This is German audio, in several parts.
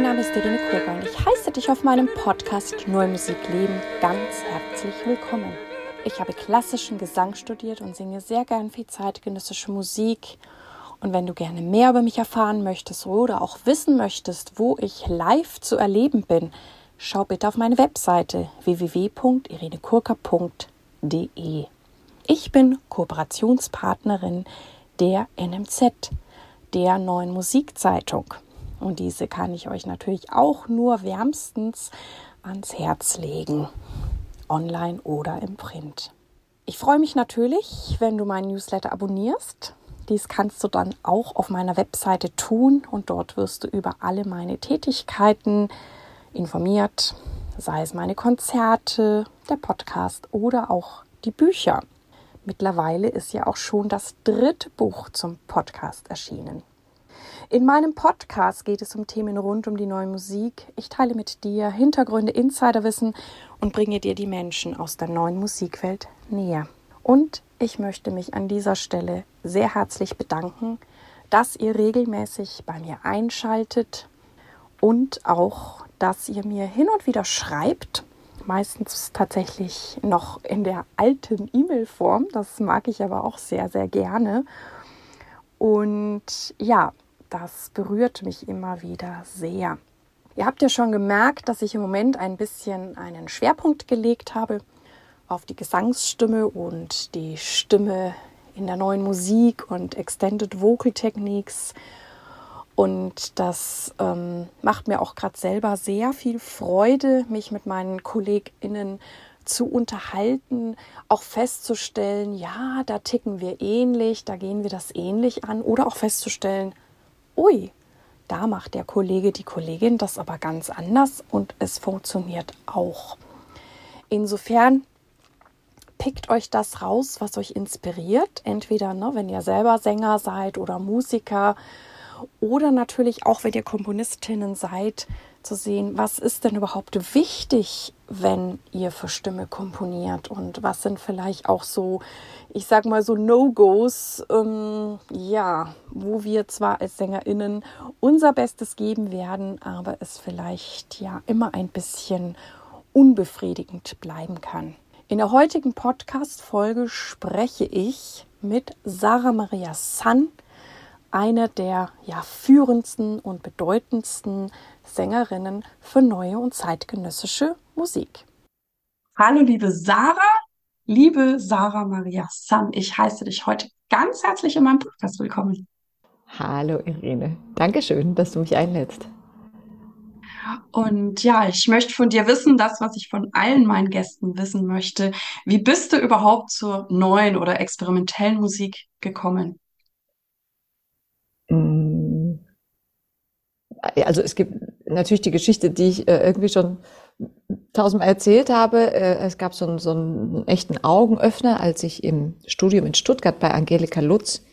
mein Name ist Irene Kober und ich heiße dich auf meinem Podcast Neue Musik Leben ganz herzlich willkommen. Ich habe klassischen Gesang studiert und singe sehr gern viel zeitgenössische Musik. Und wenn du gerne mehr über mich erfahren möchtest oder auch wissen möchtest, wo ich live zu erleben bin, schau bitte auf meine Webseite www.irenekurka.de. Ich bin Kooperationspartnerin der NMZ, der neuen Musikzeitung. Und diese kann ich euch natürlich auch nur wärmstens ans Herz legen, online oder im Print. Ich freue mich natürlich, wenn du meinen Newsletter abonnierst. Dies kannst du dann auch auf meiner Webseite tun und dort wirst du über alle meine Tätigkeiten informiert, sei es meine Konzerte, der Podcast oder auch die Bücher. Mittlerweile ist ja auch schon das dritte Buch zum Podcast erschienen. In meinem Podcast geht es um Themen rund um die neue Musik. Ich teile mit dir Hintergründe, Insiderwissen und bringe dir die Menschen aus der neuen Musikwelt näher. Und ich möchte mich an dieser Stelle sehr herzlich bedanken, dass ihr regelmäßig bei mir einschaltet und auch, dass ihr mir hin und wieder schreibt. Meistens tatsächlich noch in der alten E-Mail-Form. Das mag ich aber auch sehr, sehr gerne. Und ja, das berührt mich immer wieder sehr. Ihr habt ja schon gemerkt, dass ich im Moment ein bisschen einen Schwerpunkt gelegt habe auf die Gesangsstimme und die Stimme in der neuen Musik und Extended Vocal Techniques. Und das ähm, macht mir auch gerade selber sehr viel Freude, mich mit meinen KollegInnen zu unterhalten, auch festzustellen, ja, da ticken wir ähnlich, da gehen wir das ähnlich an oder auch festzustellen, ui, da macht der Kollege, die Kollegin das aber ganz anders und es funktioniert auch. Insofern pickt euch das raus, was euch inspiriert. Entweder, ne, wenn ihr selber Sänger seid oder Musiker oder natürlich auch, wenn ihr Komponistinnen seid, zu sehen, was ist denn überhaupt wichtig, wenn ihr für Stimme komponiert und was sind vielleicht auch so, ich sag mal so No-Gos, ähm, ja, wo wir zwar als SängerInnen unser Bestes geben werden, aber es vielleicht ja immer ein bisschen unbefriedigend bleiben kann. In der heutigen Podcast-Folge spreche ich mit Sarah Maria San, eine der ja, führendsten und bedeutendsten Sängerinnen für neue und zeitgenössische Musik. Hallo liebe Sarah, liebe Sarah Maria San, ich heiße dich heute ganz herzlich in meinem Podcast willkommen. Hallo Irene, Dankeschön, dass du mich einlädst. Und ja, ich möchte von dir wissen, das, was ich von allen meinen Gästen wissen möchte. Wie bist du überhaupt zur neuen oder experimentellen Musik gekommen? Mm. Also es gibt natürlich die Geschichte, die ich äh, irgendwie schon tausendmal erzählt habe. Äh, es gab so einen, so einen echten Augenöffner, als ich im Studium in Stuttgart bei Angelika Lutz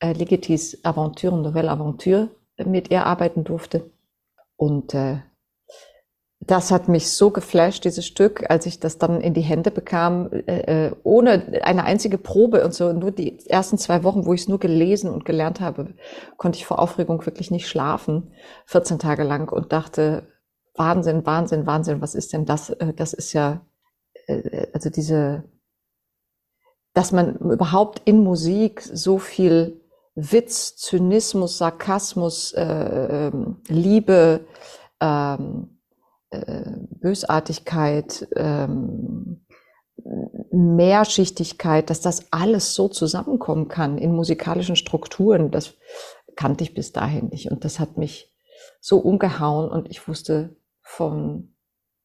äh, Legetis Aventure, Nouvelle Aventure mit ihr arbeiten durfte. Und äh, das hat mich so geflasht, dieses Stück, als ich das dann in die Hände bekam, äh, äh ohne eine einzige Probe und so. Nur die ersten zwei Wochen, wo ich es nur gelesen und gelernt habe, konnte ich vor Aufregung wirklich nicht schlafen, 14 Tage lang und dachte, Wahnsinn, Wahnsinn, Wahnsinn, was ist denn das? Äh, das ist ja, äh, also diese, dass man überhaupt in Musik so viel Witz, Zynismus, Sarkasmus, äh, ähm, Liebe, ähm, äh, Bösartigkeit, ähm, Mehrschichtigkeit, dass das alles so zusammenkommen kann in musikalischen Strukturen, das kannte ich bis dahin nicht. Und das hat mich so umgehauen und ich wusste von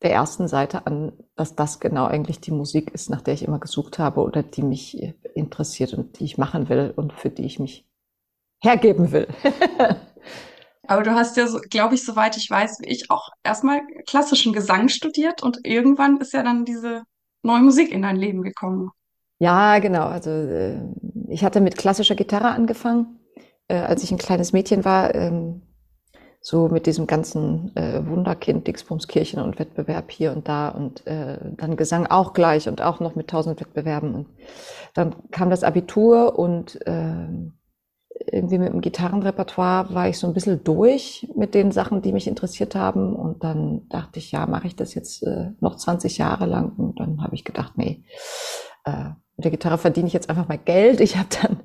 der ersten Seite an, dass das genau eigentlich die Musik ist, nach der ich immer gesucht habe oder die mich interessiert und die ich machen will und für die ich mich hergeben will. Aber du hast ja, glaube ich, soweit ich weiß, wie ich auch erstmal klassischen Gesang studiert und irgendwann ist ja dann diese neue Musik in dein Leben gekommen. Ja, genau. Also äh, ich hatte mit klassischer Gitarre angefangen, äh, als ich ein kleines Mädchen war. Ähm, so mit diesem ganzen äh, Wunderkind, Dixbumskirchen und Wettbewerb hier und da und dann Gesang auch gleich und auch noch mit tausend Wettbewerben. Und dann kam das Abitur und äh, irgendwie mit dem Gitarrenrepertoire war ich so ein bisschen durch mit den Sachen, die mich interessiert haben. Und dann dachte ich, ja, mache ich das jetzt äh, noch 20 Jahre lang. Und dann habe ich gedacht, nee, äh, mit der Gitarre verdiene ich jetzt einfach mal Geld. Ich habe dann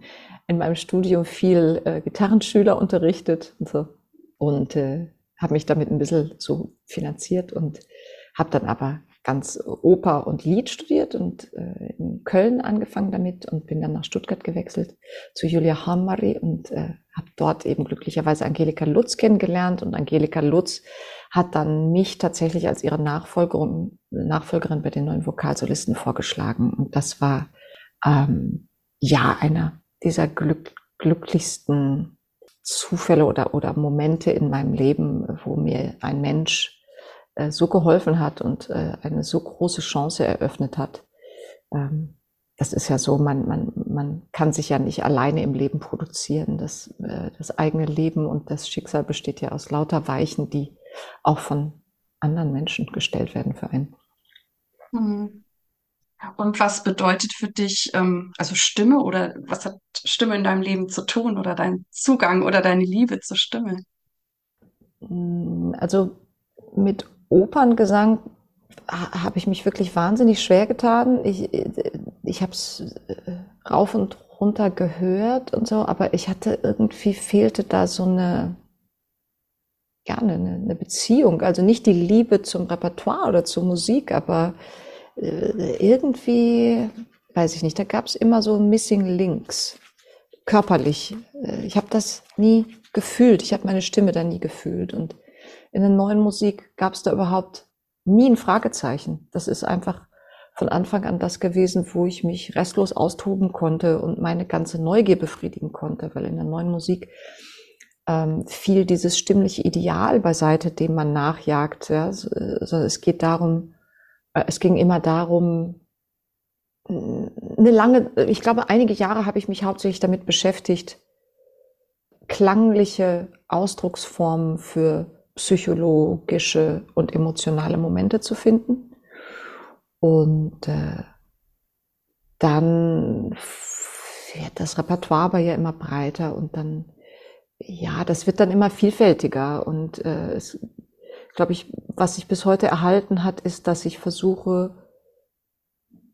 in meinem Studium viel äh, Gitarrenschüler unterrichtet und so. Und äh, habe mich damit ein bisschen so finanziert und habe dann aber ganz Oper und Lied studiert und äh, in Köln angefangen damit und bin dann nach Stuttgart gewechselt zu Julia Hammari und äh, habe dort eben glücklicherweise Angelika Lutz kennengelernt. Und Angelika Lutz hat dann mich tatsächlich als ihre Nachfolgerin, Nachfolgerin bei den neuen Vokalsolisten vorgeschlagen. Und das war ähm, ja einer dieser glück, glücklichsten Zufälle oder, oder Momente in meinem Leben, wo mir ein Mensch äh, so geholfen hat und äh, eine so große Chance eröffnet hat. Ähm, das ist ja so, man, man, man kann sich ja nicht alleine im Leben produzieren. Das, äh, das eigene Leben und das Schicksal besteht ja aus lauter Weichen, die auch von anderen Menschen gestellt werden für einen. Mhm. Und was bedeutet für dich, ähm, also Stimme oder was hat Stimme in deinem Leben zu tun oder dein Zugang oder deine Liebe zur Stimme? Also mit Operngesang habe ich mich wirklich wahnsinnig schwer getan. Ich, ich habe es äh, rauf und runter gehört und so, aber ich hatte irgendwie fehlte da so eine, ja, eine, eine Beziehung. Also nicht die Liebe zum Repertoire oder zur Musik, aber äh, irgendwie, weiß ich nicht, da gab es immer so Missing Links, körperlich. Äh, ich habe das nie gefühlt. Ich habe meine Stimme da nie gefühlt und in der neuen Musik gab es da überhaupt nie ein Fragezeichen. Das ist einfach von Anfang an das gewesen, wo ich mich restlos austoben konnte und meine ganze Neugier befriedigen konnte, weil in der neuen Musik ähm, fiel dieses stimmliche Ideal beiseite, dem man nachjagt. Ja? Also es geht darum, äh, es ging immer darum, eine lange, ich glaube, einige Jahre habe ich mich hauptsächlich damit beschäftigt, klangliche Ausdrucksformen für psychologische und emotionale Momente zu finden. Und äh, dann wird das Repertoire aber ja immer breiter und dann, ja, das wird dann immer vielfältiger. Und äh, es, glaube ich, was sich bis heute erhalten hat, ist, dass ich versuche,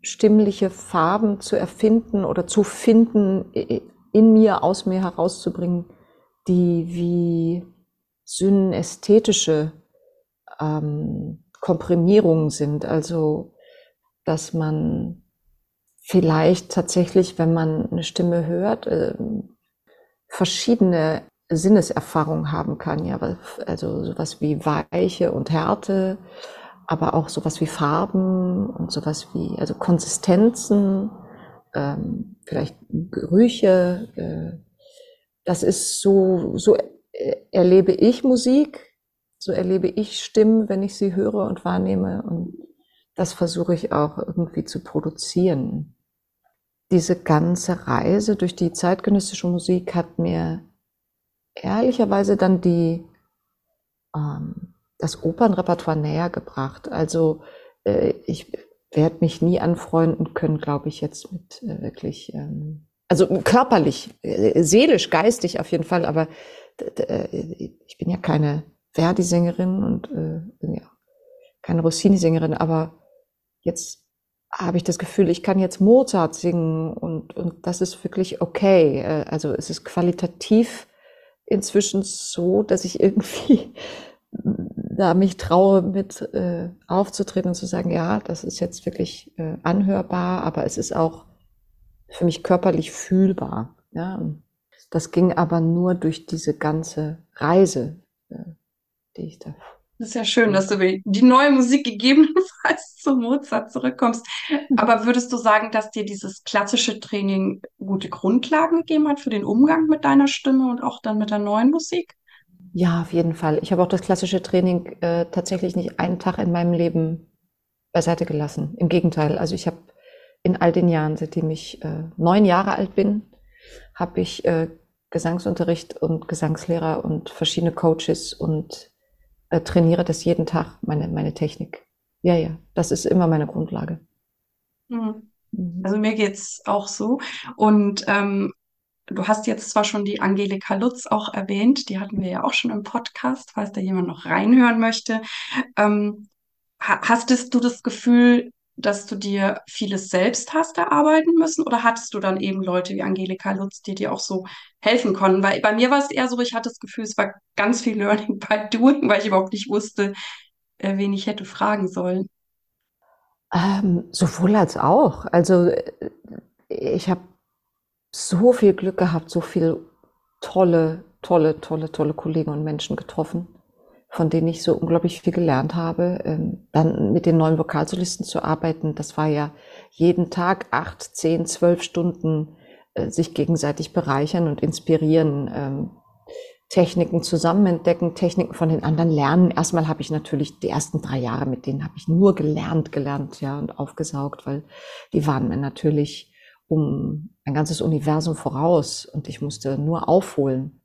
stimmliche Farben zu erfinden oder zu finden, in mir, aus mir herauszubringen, die wie synästhetische ähm, Komprimierungen sind. Also, dass man vielleicht tatsächlich, wenn man eine Stimme hört, äh, verschiedene Sinneserfahrungen haben kann. Ja, also sowas wie Weiche und Härte, aber auch sowas wie Farben und sowas wie, also Konsistenzen, ähm, vielleicht Gerüche. Äh, das ist so, so erlebe ich Musik, so erlebe ich Stimmen, wenn ich sie höre und wahrnehme. Und das versuche ich auch irgendwie zu produzieren. Diese ganze Reise durch die zeitgenössische Musik hat mir ehrlicherweise dann die, ähm, das Opernrepertoire näher gebracht. Also äh, ich werde mich nie anfreunden können, glaube ich, jetzt mit äh, wirklich, ähm, also körperlich, äh, seelisch, geistig auf jeden Fall, aber äh, ich bin ja keine Verdi-Sängerin und äh, ja keine Rossini-Sängerin, aber jetzt habe ich das Gefühl, ich kann jetzt Mozart singen und, und das ist wirklich okay. Äh, also es ist qualitativ inzwischen so, dass ich irgendwie da mich traue, mit äh, aufzutreten und zu sagen, ja, das ist jetzt wirklich äh, anhörbar, aber es ist auch für mich körperlich fühlbar. Ja, das ging aber nur durch diese ganze Reise, die ich da. Das ist ja schön, dass du die neue Musik gegebenenfalls zu Mozart zurückkommst. Aber würdest du sagen, dass dir dieses klassische Training gute Grundlagen gegeben hat für den Umgang mit deiner Stimme und auch dann mit der neuen Musik? Ja, auf jeden Fall. Ich habe auch das klassische Training äh, tatsächlich nicht einen Tag in meinem Leben beiseite gelassen. Im Gegenteil. Also ich habe in all den Jahren, seitdem ich äh, neun Jahre alt bin, habe ich äh, Gesangsunterricht und Gesangslehrer und verschiedene Coaches und äh, trainiere das jeden Tag, meine, meine Technik. Ja, ja, das ist immer meine Grundlage. Mhm. mhm. Also mir geht's auch so. Und ähm, du hast jetzt zwar schon die Angelika Lutz auch erwähnt, die hatten wir ja auch schon im Podcast, falls da jemand noch reinhören möchte. Ähm, Hastest du das Gefühl, dass du dir vieles selbst hast erarbeiten müssen oder hattest du dann eben Leute wie Angelika Lutz, die dir auch so helfen konnten? Weil bei mir war es eher so, ich hatte das Gefühl, es war ganz viel Learning by Doing, weil ich überhaupt nicht wusste, äh, wen ich hätte fragen sollen. Ähm, sowohl als auch. Also äh, ich habe so viel Glück gehabt, so viele tolle, tolle, tolle, tolle Kollegen und Menschen getroffen von denen ich so unglaublich viel gelernt habe. Ähm, dann mit den neuen Vokalsolisten zu arbeiten, das war ja jeden Tag acht, zehn, zwölf Stunden äh, sich gegenseitig bereichern und inspirieren, ähm, Techniken zusammen entdecken, Techniken von den anderen lernen. Erstmal habe ich natürlich die ersten drei Jahre mit denen habe ich nur gelernt, gelernt, ja, und aufgesaugt, weil die waren mir natürlich um ein ganzes Universum voraus und ich musste nur aufholen.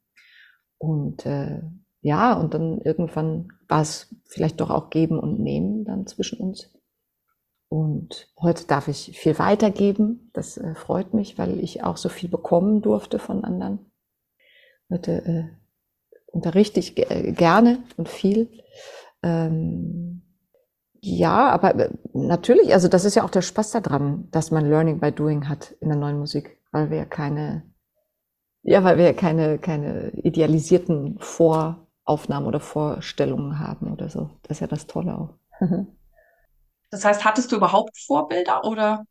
Und äh, ja, und dann irgendwann war es vielleicht doch auch geben und nehmen dann zwischen uns. Und heute darf ich viel weitergeben. Das äh, freut mich, weil ich auch so viel bekommen durfte von anderen. Heute äh, unterrichte ich äh, gerne und viel. Ähm, ja, aber äh, natürlich, also das ist ja auch der Spaß daran, dass man Learning by Doing hat in der neuen Musik, weil wir ja keine, ja, weil wir ja keine, keine idealisierten Vor- Aufnahmen oder Vorstellungen haben oder so. Das ist ja das Tolle auch. das heißt, hattest du überhaupt Vorbilder oder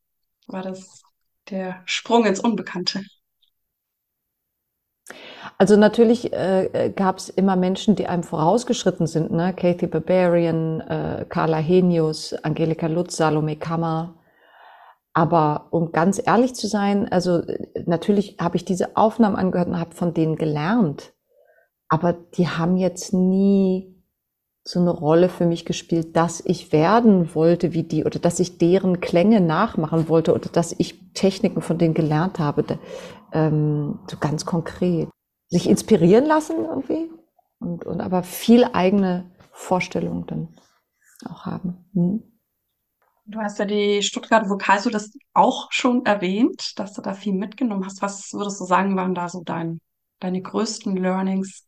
war das der Sprung ins Unbekannte? Also natürlich äh, gab es immer Menschen, die einem vorausgeschritten sind, ne? Kathy Barbarian, äh, Carla Henius, Angelika Lutz, Salome Kammer. Aber um ganz ehrlich zu sein, also äh, natürlich habe ich diese Aufnahmen angehört und habe von denen gelernt aber die haben jetzt nie so eine Rolle für mich gespielt, dass ich werden wollte wie die oder dass ich deren Klänge nachmachen wollte oder dass ich Techniken von denen gelernt habe, ähm, so ganz konkret. Sich inspirieren lassen irgendwie und, und aber viel eigene Vorstellungen dann auch haben. Hm. Du hast ja die Stuttgart Vokalso das auch schon erwähnt, dass du da viel mitgenommen hast. Was würdest du sagen, waren da so dein, deine größten Learnings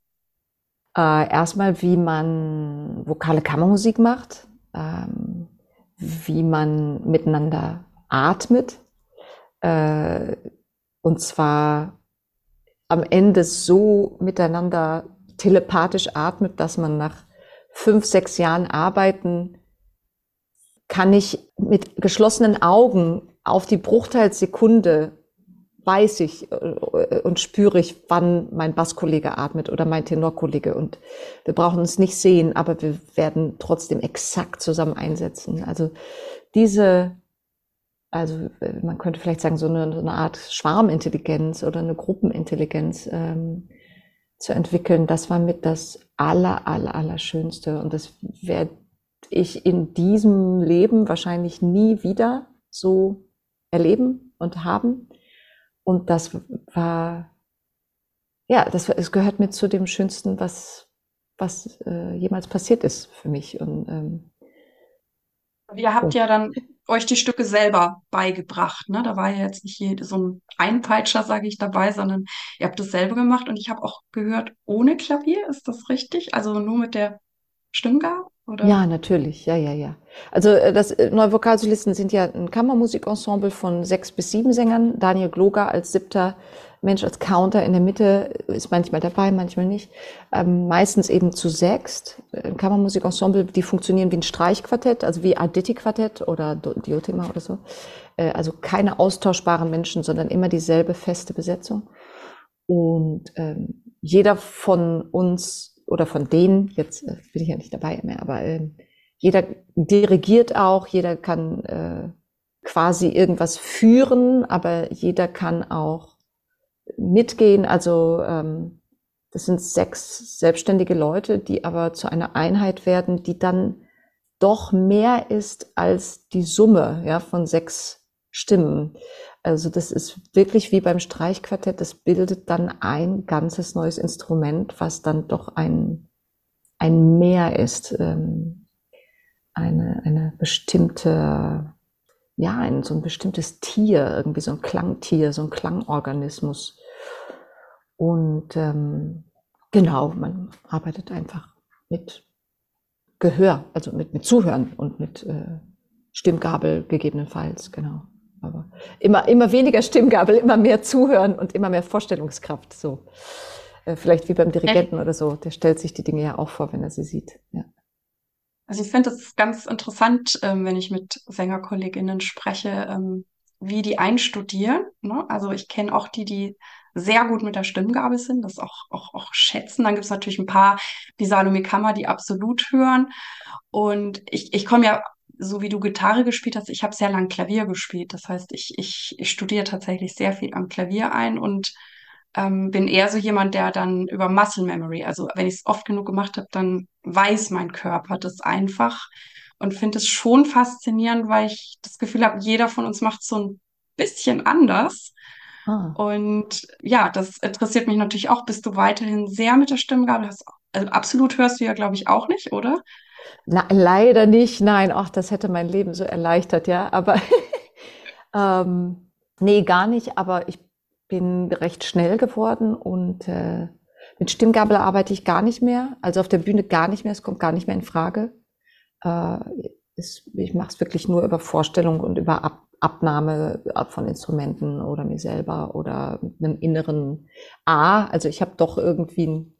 äh, erstmal, wie man vokale Kammermusik macht, ähm, wie man miteinander atmet. Äh, und zwar am Ende so miteinander telepathisch atmet, dass man nach fünf, sechs Jahren Arbeiten kann ich mit geschlossenen Augen auf die Bruchteilsekunde weiß ich äh, und spüre ich, wann mein Basskollege atmet oder mein Tenorkollege. Und wir brauchen uns nicht sehen, aber wir werden trotzdem exakt zusammen einsetzen. Also diese, also man könnte vielleicht sagen, so eine, so eine Art Schwarmintelligenz oder eine Gruppenintelligenz ähm, zu entwickeln, das war mit das aller, aller, aller Schönste. Und das werde ich in diesem Leben wahrscheinlich nie wieder so erleben und haben. Und das war, ja, das, es gehört mit zu dem Schönsten, was, was äh, jemals passiert ist für mich. Und, ähm, Ihr habt oh. ja dann euch die Stücke selber beigebracht. Ne? Da war ja jetzt nicht jede, so ein Einpeitscher, sage ich, dabei, sondern ihr habt es selber gemacht. Und ich habe auch gehört, ohne Klavier, ist das richtig? Also nur mit der Stimmgabel? Oder? Ja, natürlich, ja, ja, ja. Also äh, das äh, Neue Vokalsolisten sind ja ein Kammermusikensemble von sechs bis sieben Sängern. Daniel Gloger als siebter Mensch als Counter in der Mitte ist manchmal dabei, manchmal nicht. Ähm, meistens eben zu sechst. Ein Kammermusikensemble, die funktionieren wie ein Streichquartett, also wie Arditi-Quartett oder Diotima oder so. Äh, also keine austauschbaren Menschen, sondern immer dieselbe feste Besetzung. Und ähm, jeder von uns oder von denen, jetzt äh, bin ich ja nicht dabei mehr, aber äh, jeder dirigiert auch, jeder kann äh, quasi irgendwas führen, aber jeder kann auch mitgehen. Also ähm, das sind sechs selbstständige Leute, die aber zu einer Einheit werden, die dann doch mehr ist als die Summe ja, von sechs Stimmen. Also das ist wirklich wie beim Streichquartett, das bildet dann ein ganzes neues Instrument, was dann doch ein, ein Mehr ist, ähm, eine, eine bestimmte, ja, ein, so ein bestimmtes Tier, irgendwie so ein Klangtier, so ein Klangorganismus. Und ähm, genau, man arbeitet einfach mit Gehör, also mit, mit Zuhören und mit äh, Stimmgabel gegebenenfalls, genau. Aber immer, immer weniger Stimmgabel, immer mehr Zuhören und immer mehr Vorstellungskraft. So. Äh, vielleicht wie beim Dirigenten oder so. Der stellt sich die Dinge ja auch vor, wenn er sie sieht. Ja. Also ich finde es ganz interessant, ähm, wenn ich mit Sängerkolleginnen spreche, ähm, wie die einstudieren. Ne? Also ich kenne auch die, die sehr gut mit der Stimmgabel sind, das auch, auch, auch schätzen. Dann gibt es natürlich ein paar, wie Salome Kammer, die absolut hören. Und ich, ich komme ja, so wie du Gitarre gespielt hast, ich habe sehr lang Klavier gespielt. Das heißt, ich, ich, ich studiere tatsächlich sehr viel am Klavier ein und ähm, bin eher so jemand, der dann über Muscle Memory, also wenn ich es oft genug gemacht habe, dann weiß mein Körper das einfach und finde es schon faszinierend, weil ich das Gefühl habe, jeder von uns macht so ein bisschen anders. Ah. Und ja, das interessiert mich natürlich auch. Bist du weiterhin sehr mit der Stimmgabel? Hast, also absolut hörst du ja, glaube ich, auch nicht, oder? Na, leider nicht. Nein, ach, das hätte mein Leben so erleichtert, ja. Aber ähm, nee, gar nicht. Aber ich bin recht schnell geworden und äh, mit Stimmgabel arbeite ich gar nicht mehr. Also auf der Bühne gar nicht mehr. Es kommt gar nicht mehr in Frage. Äh, ist, ich mache es wirklich nur über Vorstellung und über Ab Abnahme von Instrumenten oder mir selber oder mit einem inneren A. Also ich habe doch irgendwie ein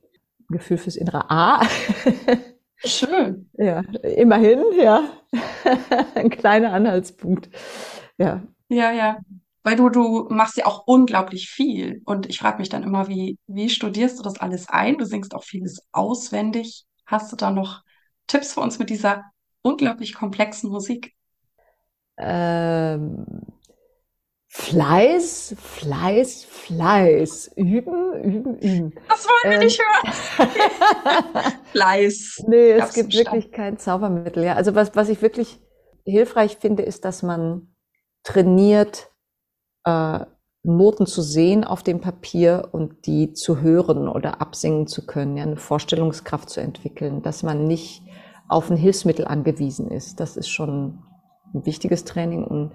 Gefühl fürs innere A. Schön. Ja, immerhin, ja. ein kleiner Anhaltspunkt. Ja. Ja, ja. Weil du, du machst ja auch unglaublich viel. Und ich frage mich dann immer, wie, wie studierst du das alles ein? Du singst auch vieles auswendig. Hast du da noch Tipps für uns mit dieser unglaublich komplexen Musik? Ähm, Fleiß, Fleiß, Fleiß. Üben, üben, üben. Das wollen wir ähm, nicht hören. Fleiß. Nee, es gibt wirklich kein Zaubermittel. Ja. Also was, was ich wirklich hilfreich finde, ist, dass man trainiert, äh, Noten zu sehen auf dem Papier und die zu hören oder absingen zu können, ja, eine Vorstellungskraft zu entwickeln, dass man nicht auf ein Hilfsmittel angewiesen ist. Das ist schon ein wichtiges Training. Und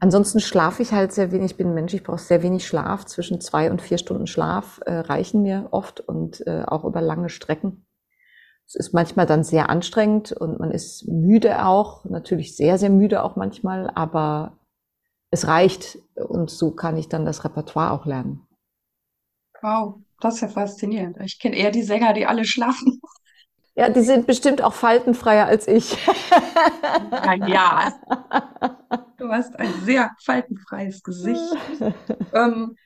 ansonsten schlafe ich halt sehr wenig. Ich bin ein Mensch, ich brauche sehr wenig Schlaf. Zwischen zwei und vier Stunden Schlaf äh, reichen mir oft und äh, auch über lange Strecken. Es ist manchmal dann sehr anstrengend und man ist müde auch, natürlich sehr, sehr müde auch manchmal, aber es reicht und so kann ich dann das Repertoire auch lernen. Wow, das ist ja faszinierend. Ich kenne eher die Sänger, die alle schlafen. Ja, die sind bestimmt auch faltenfreier als ich. Ja, ja. Du hast ein sehr faltenfreies Gesicht. ähm,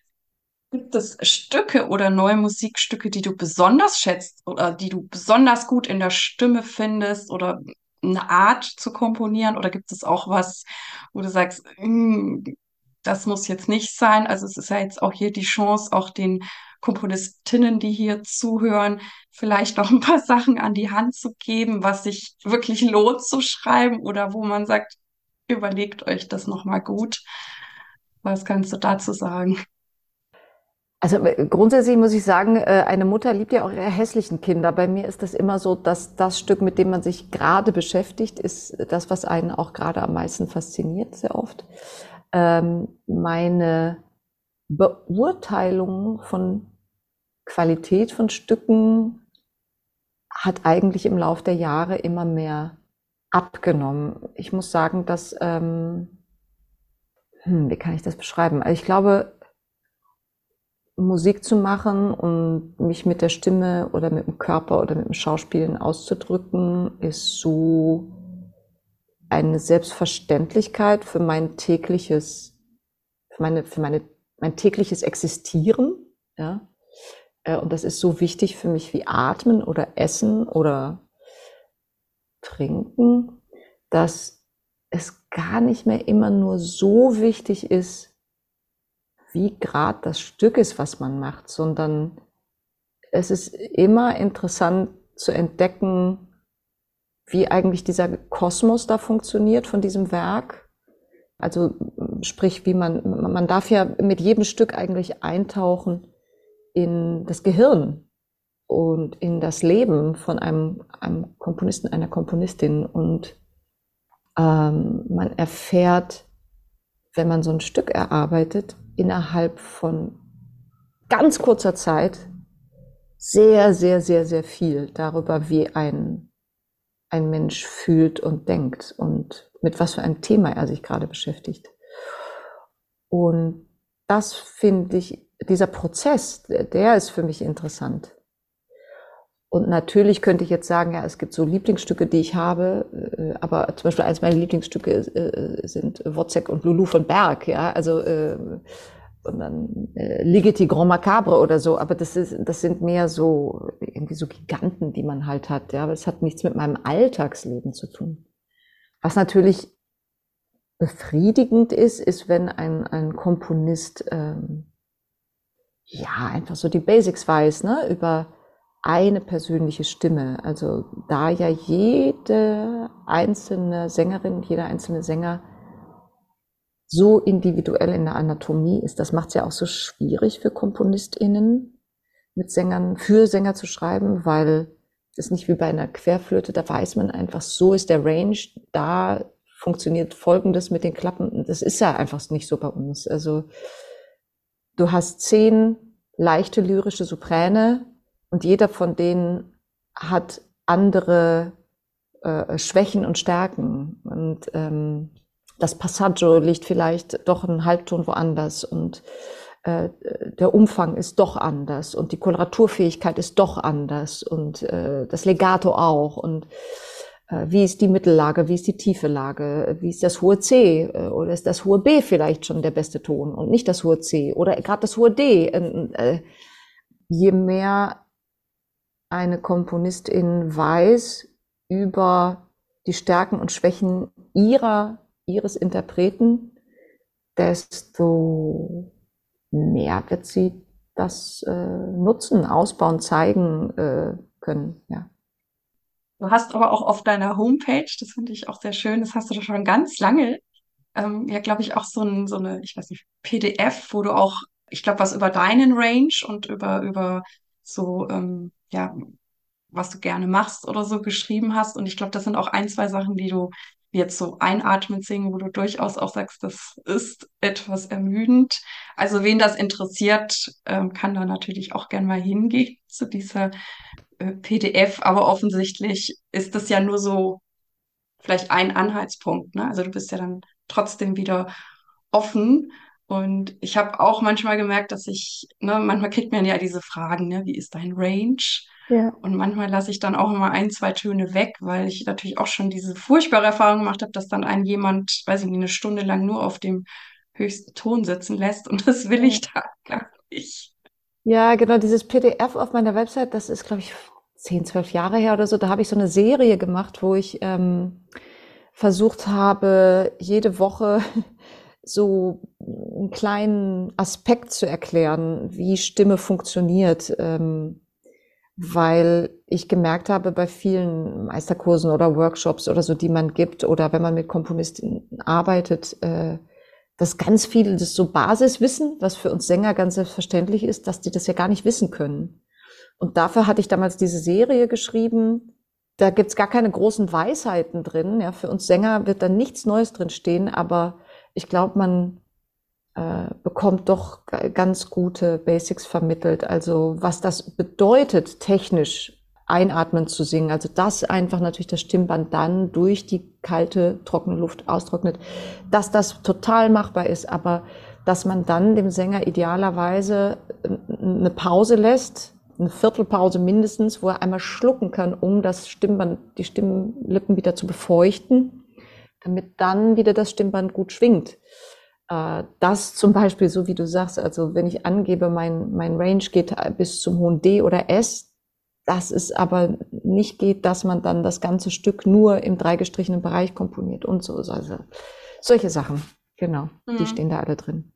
gibt es Stücke oder neue Musikstücke, die du besonders schätzt oder die du besonders gut in der Stimme findest oder eine Art zu komponieren? Oder gibt es auch was, wo du sagst, hm, das muss jetzt nicht sein? Also es ist ja jetzt auch hier die Chance, auch den Komponistinnen, die hier zuhören, vielleicht noch ein paar Sachen an die Hand zu geben, was sich wirklich lohnt zu schreiben oder wo man sagt, überlegt euch das nochmal gut. Was kannst du dazu sagen? Also äh, grundsätzlich muss ich sagen, äh, eine Mutter liebt ja auch ihre hässlichen Kinder. Bei mir ist das immer so, dass das Stück, mit dem man sich gerade beschäftigt, ist das, was einen auch gerade am meisten fasziniert, sehr oft. Ähm, meine Beurteilung von Qualität von Stücken hat eigentlich im Laufe der Jahre immer mehr abgenommen. Ich muss sagen, dass, ähm, hm, wie kann ich das beschreiben? Also ich glaube, Musik zu machen und mich mit der Stimme oder mit dem Körper oder mit dem Schauspielen auszudrücken, ist so eine Selbstverständlichkeit für mein tägliches, für meine, für meine, mein tägliches Existieren, ja. Äh, und das ist so wichtig für mich wie Atmen oder Essen oder Trinken, dass es gar nicht mehr immer nur so wichtig ist, wie gerade das Stück ist, was man macht, sondern es ist immer interessant zu entdecken, wie eigentlich dieser Kosmos da funktioniert von diesem Werk. Also sprich, wie man, man darf ja mit jedem Stück eigentlich eintauchen in das Gehirn und in das Leben von einem, einem Komponisten, einer Komponistin. Und ähm, man erfährt, wenn man so ein Stück erarbeitet, innerhalb von ganz kurzer Zeit sehr, sehr, sehr, sehr viel darüber, wie ein, ein Mensch fühlt und denkt und mit was für einem Thema er sich gerade beschäftigt. Und das finde ich, dieser Prozess, der ist für mich interessant. Und natürlich könnte ich jetzt sagen, ja, es gibt so Lieblingsstücke, die ich habe, äh, aber zum Beispiel eins meiner Lieblingsstücke äh, sind Wozzeck und Lulu von Berg, ja, also äh, und dann äh, Ligeti Grand Macabre oder so, aber das ist, das sind mehr so irgendwie so Giganten, die man halt hat, ja, aber es hat nichts mit meinem Alltagsleben zu tun. Was natürlich befriedigend ist, ist, wenn ein, ein Komponist ähm, ja einfach so die Basics weiß, ne, über eine persönliche Stimme. Also da ja jede einzelne Sängerin, jeder einzelne Sänger so individuell in der Anatomie ist, das macht es ja auch so schwierig für KomponistInnen, mit Sängern, für Sänger zu schreiben, weil es nicht wie bei einer Querflöte, da weiß man einfach, so ist der Range, da funktioniert Folgendes mit den Klappen. Das ist ja einfach nicht so bei uns. Also du hast zehn leichte lyrische Sopräne, und jeder von denen hat andere äh, Schwächen und Stärken. Und ähm, das Passaggio liegt vielleicht doch einen Halbton woanders und äh, der Umfang ist doch anders und die Koloraturfähigkeit ist doch anders und äh, das Legato auch und äh, wie ist die Mittellage, wie ist die tiefe Lage, wie ist das hohe C äh, oder ist das hohe B vielleicht schon der beste Ton und nicht das hohe C oder gerade das hohe D. Äh, je mehr eine Komponistin weiß über die Stärken und Schwächen ihrer, ihres Interpreten, desto mehr wird sie das äh, nutzen, ausbauen, zeigen äh, können. Ja. Du hast aber auch auf deiner Homepage, das finde ich auch sehr schön, das hast du schon ganz lange, ähm, ja, glaube ich, auch so, ein, so eine, ich weiß nicht, PDF, wo du auch, ich glaube, was über deinen Range und über, über so ähm, ja, was du gerne machst oder so geschrieben hast. Und ich glaube, das sind auch ein, zwei Sachen, die du jetzt so einatmend singen, wo du durchaus auch sagst, das ist etwas ermüdend. Also wen das interessiert, ähm, kann da natürlich auch gern mal hingehen zu dieser äh, PDF. Aber offensichtlich ist das ja nur so vielleicht ein Anhaltspunkt. Ne? Also du bist ja dann trotzdem wieder offen. Und ich habe auch manchmal gemerkt, dass ich, ne, manchmal kriegt man ja diese Fragen, ne, wie ist dein Range? Ja. Und manchmal lasse ich dann auch immer ein, zwei Töne weg, weil ich natürlich auch schon diese furchtbare Erfahrung gemacht habe, dass dann ein jemand, weiß ich nicht, eine Stunde lang nur auf dem höchsten Ton sitzen lässt. Und das will ich da gar nicht. Ja, genau, dieses PDF auf meiner Website, das ist, glaube ich, zehn, zwölf Jahre her oder so. Da habe ich so eine Serie gemacht, wo ich ähm, versucht habe, jede Woche so einen kleinen Aspekt zu erklären, wie Stimme funktioniert, ähm, weil ich gemerkt habe bei vielen Meisterkursen oder Workshops oder so, die man gibt oder wenn man mit Komponisten arbeitet, äh, dass ganz viele das so Basiswissen, was für uns Sänger ganz selbstverständlich ist, dass die das ja gar nicht wissen können. Und dafür hatte ich damals diese Serie geschrieben. Da gibt's gar keine großen Weisheiten drin. Ja, für uns Sänger wird da nichts Neues drin stehen, aber ich glaube, man äh, bekommt doch ganz gute Basics vermittelt. Also was das bedeutet, technisch einatmen zu singen. Also dass einfach natürlich das Stimmband dann durch die kalte, trockene Luft austrocknet, dass das total machbar ist, aber dass man dann dem Sänger idealerweise eine Pause lässt, eine Viertelpause mindestens, wo er einmal schlucken kann, um das Stimmband, die Stimmlippen wieder zu befeuchten damit dann wieder das Stimmband gut schwingt. Äh, das zum Beispiel, so wie du sagst, also wenn ich angebe, mein, mein Range geht bis zum hohen D oder S, dass es aber nicht geht, dass man dann das ganze Stück nur im dreigestrichenen Bereich komponiert und so. Also solche Sachen, genau, mhm. die stehen da alle drin.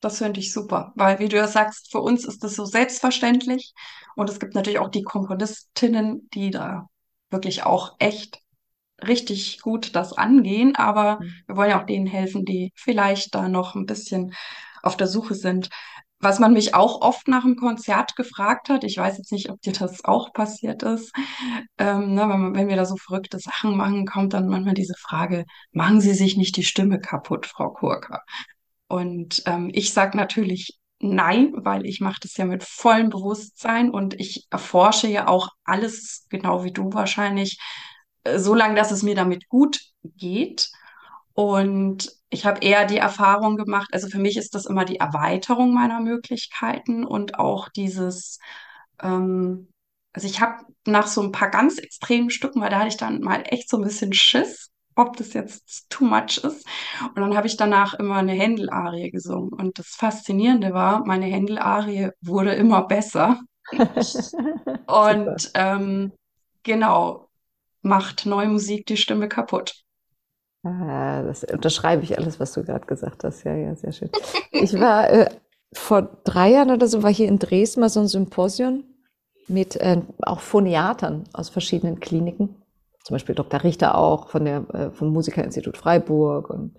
Das finde ich super, weil wie du ja sagst, für uns ist das so selbstverständlich und es gibt natürlich auch die Komponistinnen, die da wirklich auch echt richtig gut das angehen, aber mhm. wir wollen ja auch denen helfen, die vielleicht da noch ein bisschen auf der Suche sind. Was man mich auch oft nach dem Konzert gefragt hat, ich weiß jetzt nicht, ob dir das auch passiert ist, ähm, ne, wenn, wenn, wir da so verrückte Sachen machen, kommt dann manchmal diese Frage, machen Sie sich nicht die Stimme kaputt, Frau Kurka? Und ähm, ich sage natürlich nein, weil ich mache das ja mit vollem Bewusstsein und ich erforsche ja auch alles, genau wie du wahrscheinlich, so lange, dass es mir damit gut geht. Und ich habe eher die Erfahrung gemacht, also für mich ist das immer die Erweiterung meiner Möglichkeiten und auch dieses, ähm, also ich habe nach so ein paar ganz extremen Stücken, weil da hatte ich dann mal echt so ein bisschen Schiss, ob das jetzt too much ist. Und dann habe ich danach immer eine Händel-Arie gesungen. Und das Faszinierende war, meine Händel-Arie wurde immer besser. Und ähm, genau, macht neue Musik die Stimme kaputt. Ah, das unterschreibe ich alles, was du gerade gesagt hast. Ja, ja, sehr schön. Ich war äh, vor drei Jahren oder so, war hier in Dresden mal so ein Symposium mit äh, auch Phoniatern aus verschiedenen Kliniken. Zum Beispiel Dr. Richter auch von der, äh, vom Musikerinstitut Freiburg. Und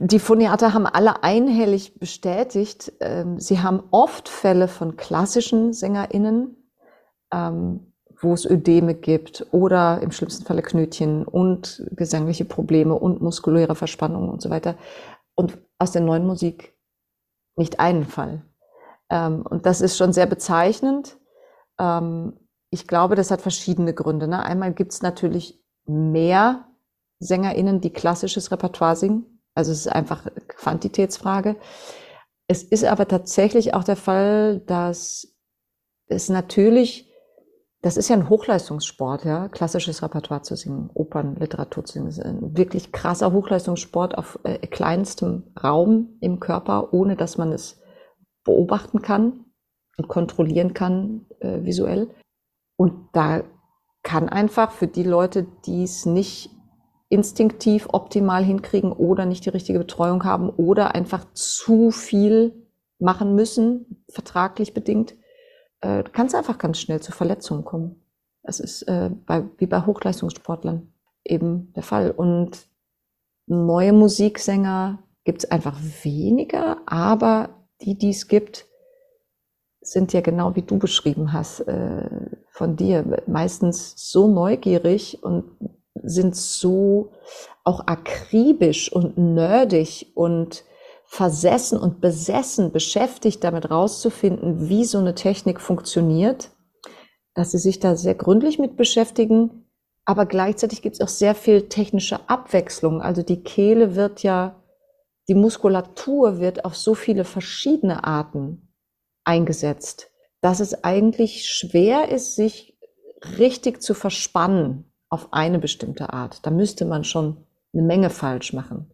die Phoniater haben alle einhellig bestätigt, äh, sie haben oft Fälle von klassischen SängerInnen, ähm, wo es Ödeme gibt oder im schlimmsten Falle Knötchen und gesangliche Probleme und muskuläre Verspannungen und so weiter. Und aus der neuen Musik nicht einen Fall. Ähm, und das ist schon sehr bezeichnend. Ähm, ich glaube, das hat verschiedene Gründe. Ne? Einmal gibt es natürlich mehr SängerInnen, die klassisches Repertoire singen. Also es ist einfach Quantitätsfrage. Es ist aber tatsächlich auch der Fall, dass es natürlich das ist ja ein Hochleistungssport, ja, klassisches Repertoire zu singen, Opern, Literatur zu singen. Das ist ein wirklich krasser Hochleistungssport auf äh, kleinstem Raum im Körper, ohne dass man es beobachten kann und kontrollieren kann äh, visuell. Und da kann einfach für die Leute, die es nicht instinktiv optimal hinkriegen oder nicht die richtige Betreuung haben oder einfach zu viel machen müssen, vertraglich bedingt, äh, kann es einfach ganz schnell zu Verletzungen kommen. Das ist äh, bei, wie bei Hochleistungssportlern eben der Fall. Und neue Musiksänger gibt es einfach weniger, aber die, die es gibt, sind ja genau wie du beschrieben hast äh, von dir, meistens so neugierig und sind so auch akribisch und nerdig und versessen und besessen beschäftigt, damit rauszufinden, wie so eine Technik funktioniert, dass sie sich da sehr gründlich mit beschäftigen. Aber gleichzeitig gibt es auch sehr viel technische Abwechslung. Also die Kehle wird ja, die Muskulatur wird auf so viele verschiedene Arten eingesetzt, dass es eigentlich schwer ist, sich richtig zu verspannen auf eine bestimmte Art. Da müsste man schon eine Menge falsch machen.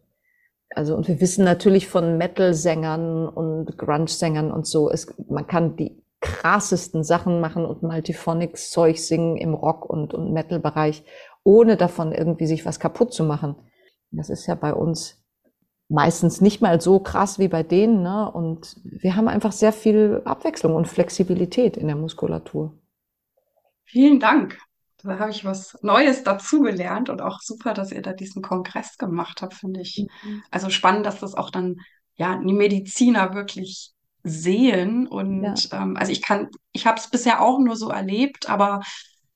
Also, und wir wissen natürlich von Metal-Sängern und Grunge-Sängern und so, es, man kann die krassesten Sachen machen und Multiphonics-Zeug singen im Rock- und, und Metal-Bereich, ohne davon irgendwie sich was kaputt zu machen. Das ist ja bei uns meistens nicht mal so krass wie bei denen, ne? Und wir haben einfach sehr viel Abwechslung und Flexibilität in der Muskulatur. Vielen Dank. Da habe ich was Neues dazugelernt und auch super, dass ihr da diesen Kongress gemacht habt, finde ich. Mhm. Also spannend, dass das auch dann ja die Mediziner wirklich sehen. Und ja. ähm, also ich kann, ich habe es bisher auch nur so erlebt, aber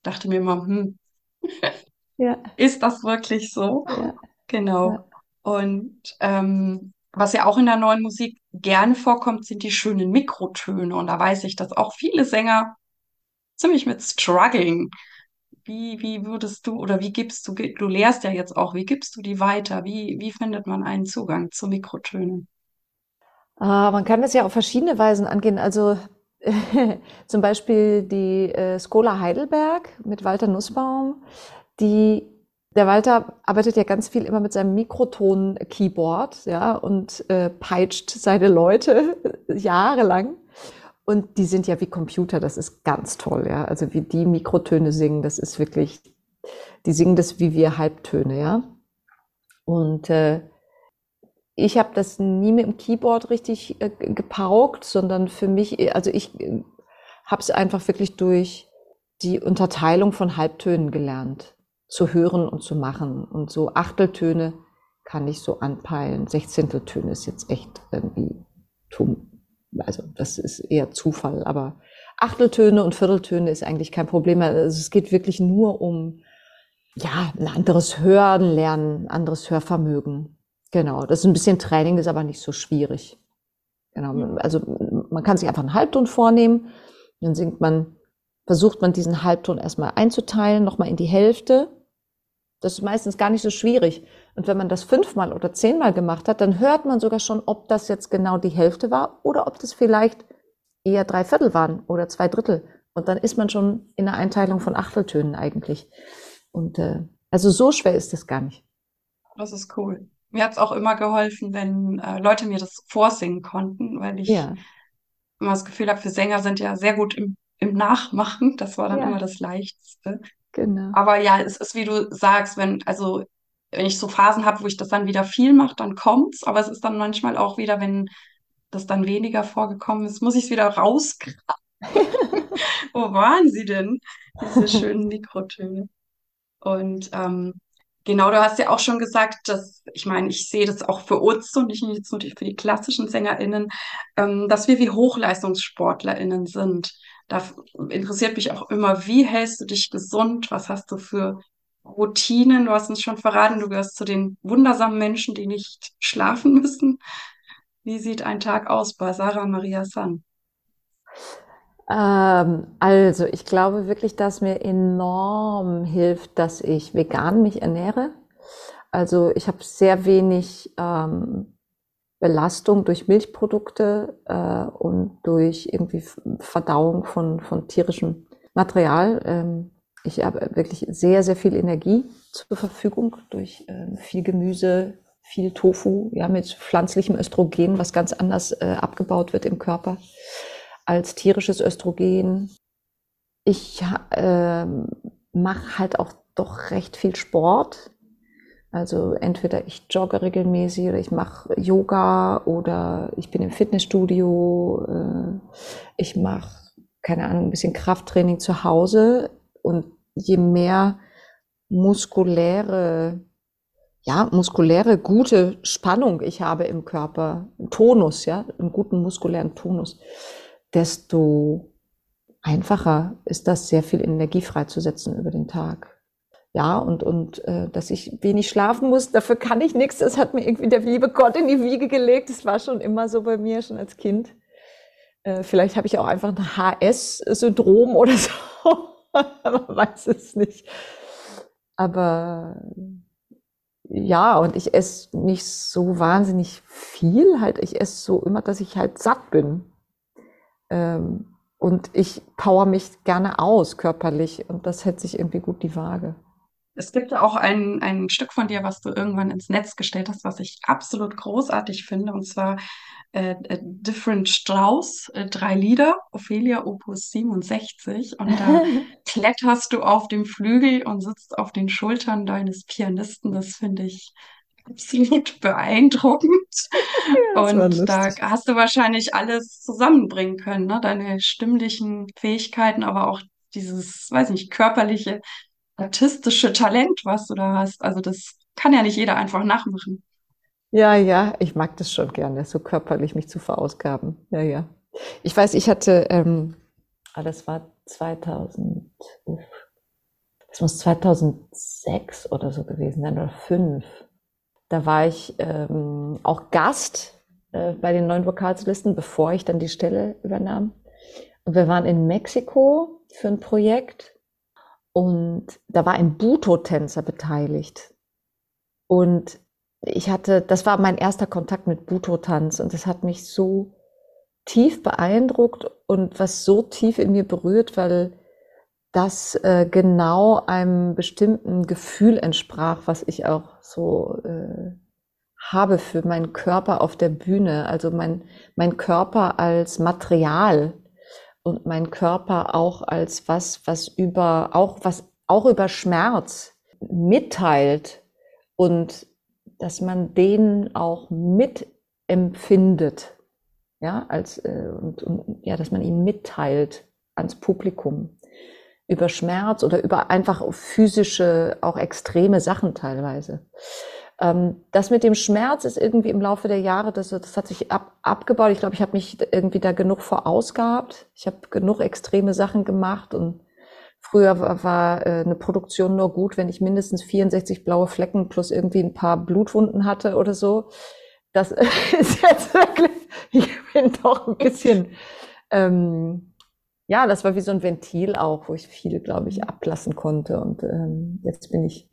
dachte mir immer, hm, ja. ist das wirklich so? Ja. Genau. Und ähm, was ja auch in der neuen Musik gerne vorkommt, sind die schönen Mikrotöne. Und da weiß ich, dass auch viele Sänger ziemlich mit struggling wie, wie würdest du oder wie gibst du, du lehrst ja jetzt auch, wie gibst du die weiter? Wie, wie findet man einen Zugang zu Mikrotönen? Ah, man kann das ja auf verschiedene Weisen angehen. Also zum Beispiel die äh, Skola Heidelberg mit Walter Nussbaum. Die, der Walter arbeitet ja ganz viel immer mit seinem Mikroton-Keyboard, ja, und äh, peitscht seine Leute jahrelang. Und die sind ja wie Computer, das ist ganz toll, ja. Also wie die Mikrotöne singen, das ist wirklich, die singen das wie wir Halbtöne, ja. Und äh, ich habe das nie mit dem Keyboard richtig äh, gepaukt, sondern für mich, also ich äh, habe es einfach wirklich durch die Unterteilung von Halbtönen gelernt, zu hören und zu machen. Und so Achteltöne kann ich so anpeilen. Sechzehnteltöne ist jetzt echt irgendwie also das ist eher Zufall, aber Achteltöne und Vierteltöne ist eigentlich kein Problem. Also es geht wirklich nur um ja, ein anderes Hören lernen, anderes Hörvermögen. Genau, das ist ein bisschen Training, ist aber nicht so schwierig. Genau. Also man kann sich einfach einen Halbton vornehmen, dann singt man, versucht man diesen Halbton erstmal einzuteilen, nochmal in die Hälfte. Das ist meistens gar nicht so schwierig. Und wenn man das fünfmal oder zehnmal gemacht hat, dann hört man sogar schon, ob das jetzt genau die Hälfte war oder ob das vielleicht eher drei Viertel waren oder zwei Drittel. Und dann ist man schon in der Einteilung von Achteltönen eigentlich. Und äh, also so schwer ist das gar nicht. Das ist cool. Mir hat es auch immer geholfen, wenn äh, Leute mir das vorsingen konnten, weil ich ja. immer das Gefühl habe, für Sänger sind ja sehr gut im, im Nachmachen. Das war dann ja. immer das Leichteste. Genau. Aber ja, es ist wie du sagst, wenn, also wenn ich so Phasen habe, wo ich das dann wieder viel mache, dann kommt's. Aber es ist dann manchmal auch wieder, wenn das dann weniger vorgekommen ist, muss ich es wieder rausgraben. Wo waren sie denn, diese schönen Mikrotöne? Und ähm, genau, du hast ja auch schon gesagt, dass, ich meine, ich sehe das auch für uns und nicht nur für die klassischen SängerInnen, ähm, dass wir wie HochleistungssportlerInnen sind. Da interessiert mich auch immer, wie hältst du dich gesund? Was hast du für Routinen? Du hast uns schon verraten, du gehörst zu den wundersamen Menschen, die nicht schlafen müssen. Wie sieht ein Tag aus bei Sarah Maria San? Ähm, also, ich glaube wirklich, dass mir enorm hilft, dass ich vegan mich ernähre. Also, ich habe sehr wenig ähm, Belastung durch Milchprodukte äh, und durch irgendwie Verdauung von, von tierischem Material. Ähm, ich habe wirklich sehr, sehr viel Energie zur Verfügung durch äh, viel Gemüse, viel Tofu, ja, mit pflanzlichem Östrogen, was ganz anders äh, abgebaut wird im Körper als tierisches Östrogen. Ich äh, mache halt auch doch recht viel Sport. Also entweder ich jogge regelmäßig oder ich mache Yoga oder ich bin im Fitnessstudio. Äh, ich mache, keine Ahnung, ein bisschen Krafttraining zu Hause. Und je mehr muskuläre, ja, muskuläre, gute Spannung ich habe im Körper, Tonus, ja, einen guten muskulären Tonus, desto einfacher ist das, sehr viel Energie freizusetzen über den Tag. Ja, und, und äh, dass ich wenig schlafen muss, dafür kann ich nichts. Das hat mir irgendwie der liebe Gott in die Wiege gelegt. Das war schon immer so bei mir, schon als Kind. Äh, vielleicht habe ich auch einfach ein HS-Syndrom oder so. Man weiß es nicht. Aber ja, und ich esse nicht so wahnsinnig viel. Halt, ich esse so immer, dass ich halt satt bin. Ähm, und ich power mich gerne aus körperlich und das hält sich irgendwie gut die Waage. Es gibt ja auch ein, ein Stück von dir, was du irgendwann ins Netz gestellt hast, was ich absolut großartig finde, und zwar äh, äh Different Strauss, äh, drei Lieder, Ophelia Opus 67. Und da kletterst du auf dem Flügel und sitzt auf den Schultern deines Pianisten. Das finde ich absolut beeindruckend. Ja, und da hast du wahrscheinlich alles zusammenbringen können, ne? Deine stimmlichen Fähigkeiten, aber auch dieses, weiß nicht, körperliche, artistische Talent, was du da hast. Also das kann ja nicht jeder einfach nachmachen. Ja, ja, ich mag das schon gerne, so körperlich mich zu verausgaben. Ja, ja. Ich weiß, ich hatte, ähm, ah, das war 2000, das muss 2006 oder so gewesen sein, oder 2005. Da war ich ähm, auch Gast äh, bei den neuen Vokalslisten, bevor ich dann die Stelle übernahm. Und wir waren in Mexiko für ein Projekt und da war ein Buto-Tänzer beteiligt. Und ich hatte, das war mein erster Kontakt mit Buto-Tanz und das hat mich so tief beeindruckt und was so tief in mir berührt, weil das äh, genau einem bestimmten Gefühl entsprach, was ich auch so äh, habe für meinen Körper auf der Bühne. Also mein, mein Körper als Material und mein Körper auch als was, was über, auch was, auch über Schmerz mitteilt und dass man den auch mitempfindet. Ja, als, äh, und, und ja, dass man ihn mitteilt ans Publikum über Schmerz oder über einfach physische, auch extreme Sachen teilweise. Ähm, das mit dem Schmerz ist irgendwie im Laufe der Jahre, das, das hat sich ab, abgebaut. Ich glaube, ich habe mich irgendwie da genug vorausgehabt. Ich habe genug extreme Sachen gemacht und früher war, war äh, eine Produktion nur gut, wenn ich mindestens 64 blaue Flecken plus irgendwie ein paar Blutwunden hatte oder so. das ist jetzt wirklich, ich bin doch ein bisschen, ähm, ja, das war wie so ein Ventil auch, wo ich viel, glaube ich, ablassen konnte. Und ähm, jetzt bin ich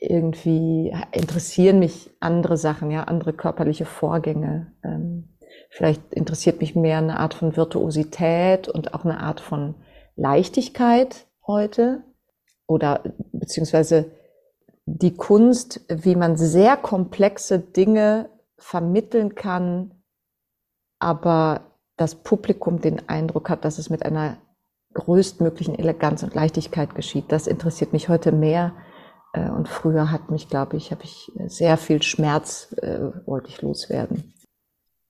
irgendwie, interessieren mich andere Sachen, ja, andere körperliche Vorgänge. Ähm, vielleicht interessiert mich mehr eine Art von Virtuosität und auch eine Art von Leichtigkeit heute. Oder beziehungsweise die Kunst, wie man sehr komplexe Dinge vermitteln kann, aber das Publikum den Eindruck hat, dass es mit einer größtmöglichen Eleganz und Leichtigkeit geschieht. Das interessiert mich heute mehr. Äh, und früher hat mich, glaube ich, habe ich sehr viel Schmerz, äh, wollte ich loswerden.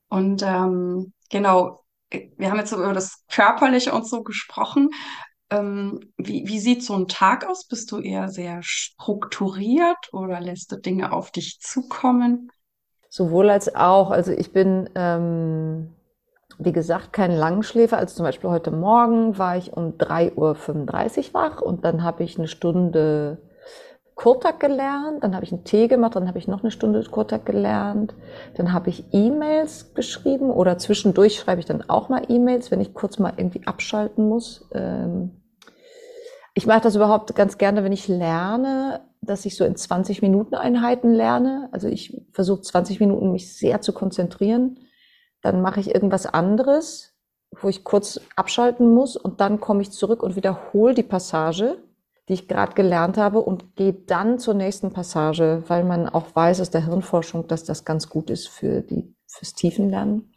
Und ähm, genau, wir haben jetzt über das Körperliche und so gesprochen. Ähm, wie, wie sieht so ein Tag aus? Bist du eher sehr strukturiert oder lässt du Dinge auf dich zukommen? Sowohl als auch. Also ich bin, ähm, wie gesagt, kein Langschläfer. Also zum Beispiel heute Morgen war ich um 3.35 Uhr wach und dann habe ich eine Stunde Kurtak gelernt, dann habe ich einen Tee gemacht, dann habe ich noch eine Stunde Kurtak gelernt, dann habe ich E-Mails geschrieben oder zwischendurch schreibe ich dann auch mal E-Mails, wenn ich kurz mal irgendwie abschalten muss. Ähm, ich mache das überhaupt ganz gerne, wenn ich lerne, dass ich so in 20 Minuten Einheiten lerne. Also ich versuche 20 Minuten mich sehr zu konzentrieren. Dann mache ich irgendwas anderes, wo ich kurz abschalten muss und dann komme ich zurück und wiederhole die Passage, die ich gerade gelernt habe und gehe dann zur nächsten Passage, weil man auch weiß aus der Hirnforschung, dass das ganz gut ist für die, fürs Tiefenlernen.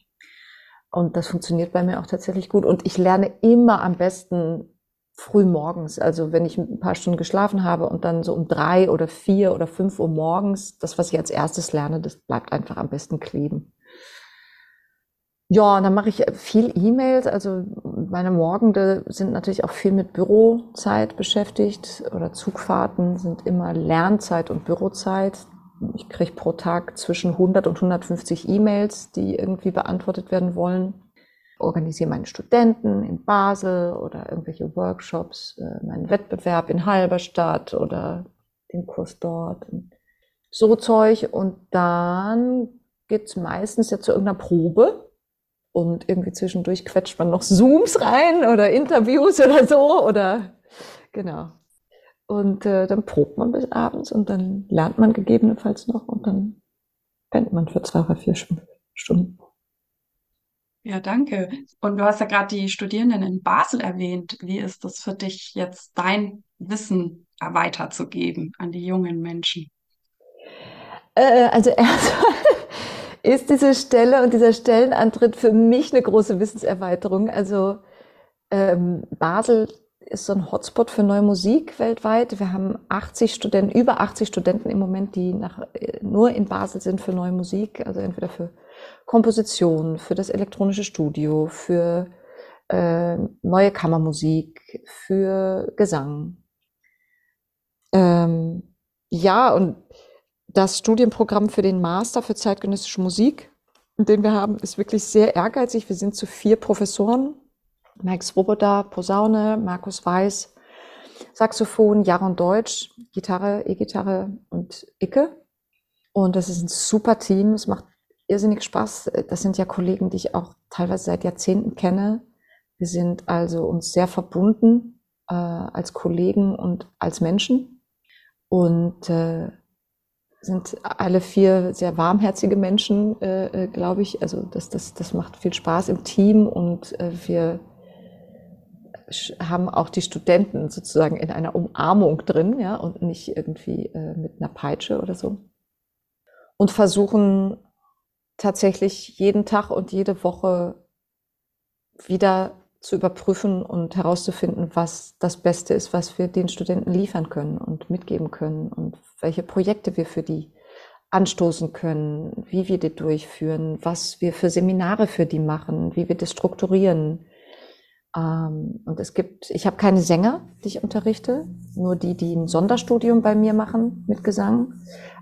Und das funktioniert bei mir auch tatsächlich gut. Und ich lerne immer am besten früh morgens. Also wenn ich ein paar Stunden geschlafen habe und dann so um drei oder vier oder fünf Uhr morgens, das, was ich als erstes lerne, das bleibt einfach am besten kleben. Ja, und dann mache ich viel E-Mails. Also meine Morgende sind natürlich auch viel mit Bürozeit beschäftigt oder Zugfahrten sind immer Lernzeit und Bürozeit. Ich kriege pro Tag zwischen 100 und 150 E-Mails, die irgendwie beantwortet werden wollen organisiere meine Studenten in Basel oder irgendwelche Workshops, äh, meinen Wettbewerb in Halberstadt oder den Kurs dort. So Zeug. Und dann geht's meistens ja zu irgendeiner Probe. Und irgendwie zwischendurch quetscht man noch Zooms rein oder Interviews oder so oder genau. Und äh, dann probt man bis abends und dann lernt man gegebenenfalls noch und dann pennt man für zwei oder vier Stunden. Ja, danke. Und du hast ja gerade die Studierenden in Basel erwähnt. Wie ist das für dich jetzt, dein Wissen weiterzugeben an die jungen Menschen? Äh, also erstmal ist diese Stelle und dieser Stellenantritt für mich eine große Wissenserweiterung. Also ähm, Basel ist so ein Hotspot für neue Musik weltweit. Wir haben 80 Studenten, über 80 Studenten im Moment, die nach, äh, nur in Basel sind für neue Musik, also entweder für Komposition, für das elektronische Studio, für äh, neue Kammermusik, für Gesang. Ähm, ja, und das Studienprogramm für den Master für zeitgenössische Musik, den wir haben, ist wirklich sehr ehrgeizig. Wir sind zu vier Professoren. Max Roboda, Posaune, Markus Weiß, Saxophon, Jaron Deutsch, Gitarre, E-Gitarre und Icke. Und das ist ein super Team. Es macht irrsinnig Spaß. Das sind ja Kollegen, die ich auch teilweise seit Jahrzehnten kenne. Wir sind also uns sehr verbunden äh, als Kollegen und als Menschen und äh, sind alle vier sehr warmherzige Menschen, äh, äh glaube ich. Also das, das, das macht viel Spaß im Team und äh, wir haben auch die Studenten sozusagen in einer Umarmung drin, ja, und nicht irgendwie äh, mit einer Peitsche oder so. Und versuchen tatsächlich jeden Tag und jede Woche wieder zu überprüfen und herauszufinden, was das Beste ist, was wir den Studenten liefern können und mitgeben können und welche Projekte wir für die anstoßen können, wie wir die durchführen, was wir für Seminare für die machen, wie wir das strukturieren. Ähm, und es gibt, ich habe keine Sänger, die ich unterrichte, nur die, die ein Sonderstudium bei mir machen mit Gesang.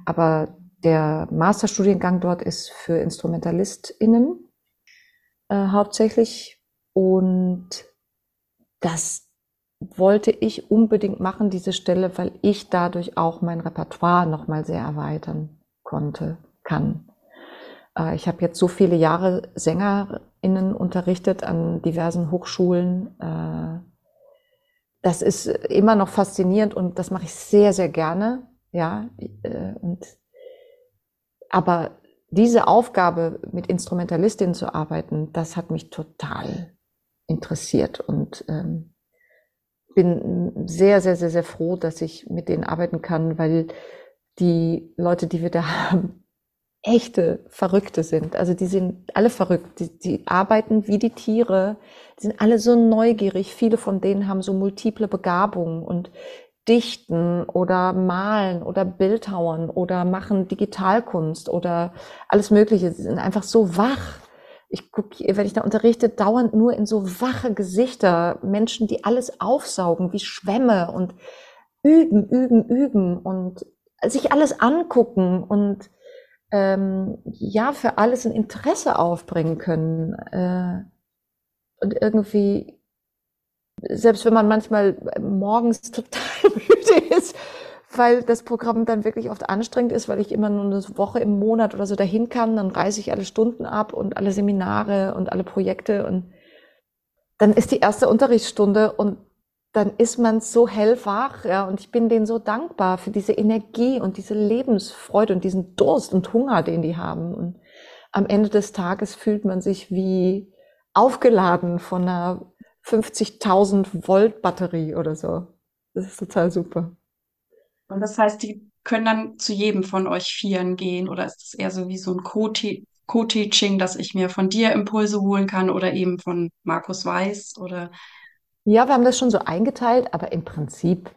Aber der Masterstudiengang dort ist für InstrumentalistInnen äh, hauptsächlich. Und das wollte ich unbedingt machen, diese Stelle, weil ich dadurch auch mein Repertoire nochmal sehr erweitern konnte, kann. Äh, ich habe jetzt so viele Jahre SängerInnen unterrichtet an diversen Hochschulen. Äh, das ist immer noch faszinierend und das mache ich sehr, sehr gerne. Ja, äh, und, aber diese Aufgabe, mit Instrumentalistinnen zu arbeiten, das hat mich total interessiert und ähm, bin sehr, sehr, sehr, sehr froh, dass ich mit denen arbeiten kann, weil die Leute, die wir da haben, echte Verrückte sind. Also die sind alle verrückt. Die, die arbeiten wie die Tiere. Die sind alle so neugierig. Viele von denen haben so multiple Begabungen und dichten oder malen oder Bildhauern oder machen Digitalkunst oder alles Mögliche. Sie sind einfach so wach. Ich gucke, wenn ich da unterrichte, dauernd nur in so wache Gesichter. Menschen, die alles aufsaugen wie Schwämme und üben, üben, üben und sich alles angucken und ähm, ja für alles ein Interesse aufbringen können. Äh, und irgendwie, selbst wenn man manchmal morgens total müde ist, weil das Programm dann wirklich oft anstrengend ist, weil ich immer nur eine Woche im Monat oder so dahin kann, dann reise ich alle Stunden ab und alle Seminare und alle Projekte und dann ist die erste Unterrichtsstunde und dann ist man so hellwach, ja, und ich bin denen so dankbar für diese Energie und diese Lebensfreude und diesen Durst und Hunger, den die haben. Und am Ende des Tages fühlt man sich wie aufgeladen von einer 50.000 Volt Batterie oder so. Das ist total super. Und das heißt, die können dann zu jedem von euch Vieren gehen oder ist es eher so wie so ein Co-Teaching, dass ich mir von dir Impulse holen kann oder eben von Markus Weiß oder ja, wir haben das schon so eingeteilt, aber im Prinzip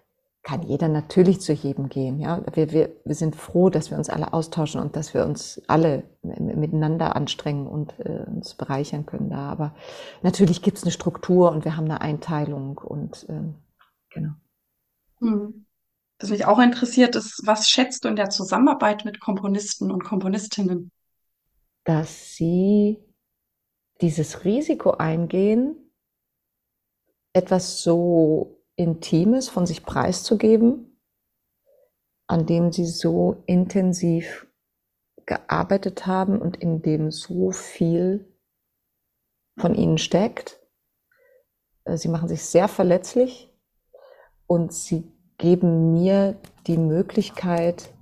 kann jeder natürlich zu jedem gehen. Ja, wir, wir, wir sind froh, dass wir uns alle austauschen und dass wir uns alle miteinander anstrengen und äh, uns bereichern können da. Aber natürlich gibt es eine Struktur und wir haben eine Einteilung und ähm, genau. Hm. Was mich auch interessiert ist, was schätzt du in der Zusammenarbeit mit Komponisten und Komponistinnen? Dass sie dieses Risiko eingehen, etwas so Intimes von sich preiszugeben, an dem sie so intensiv gearbeitet haben und in dem so viel von ihnen steckt. Äh, sie machen sich sehr verletzlich und sie geben mir die Möglichkeit,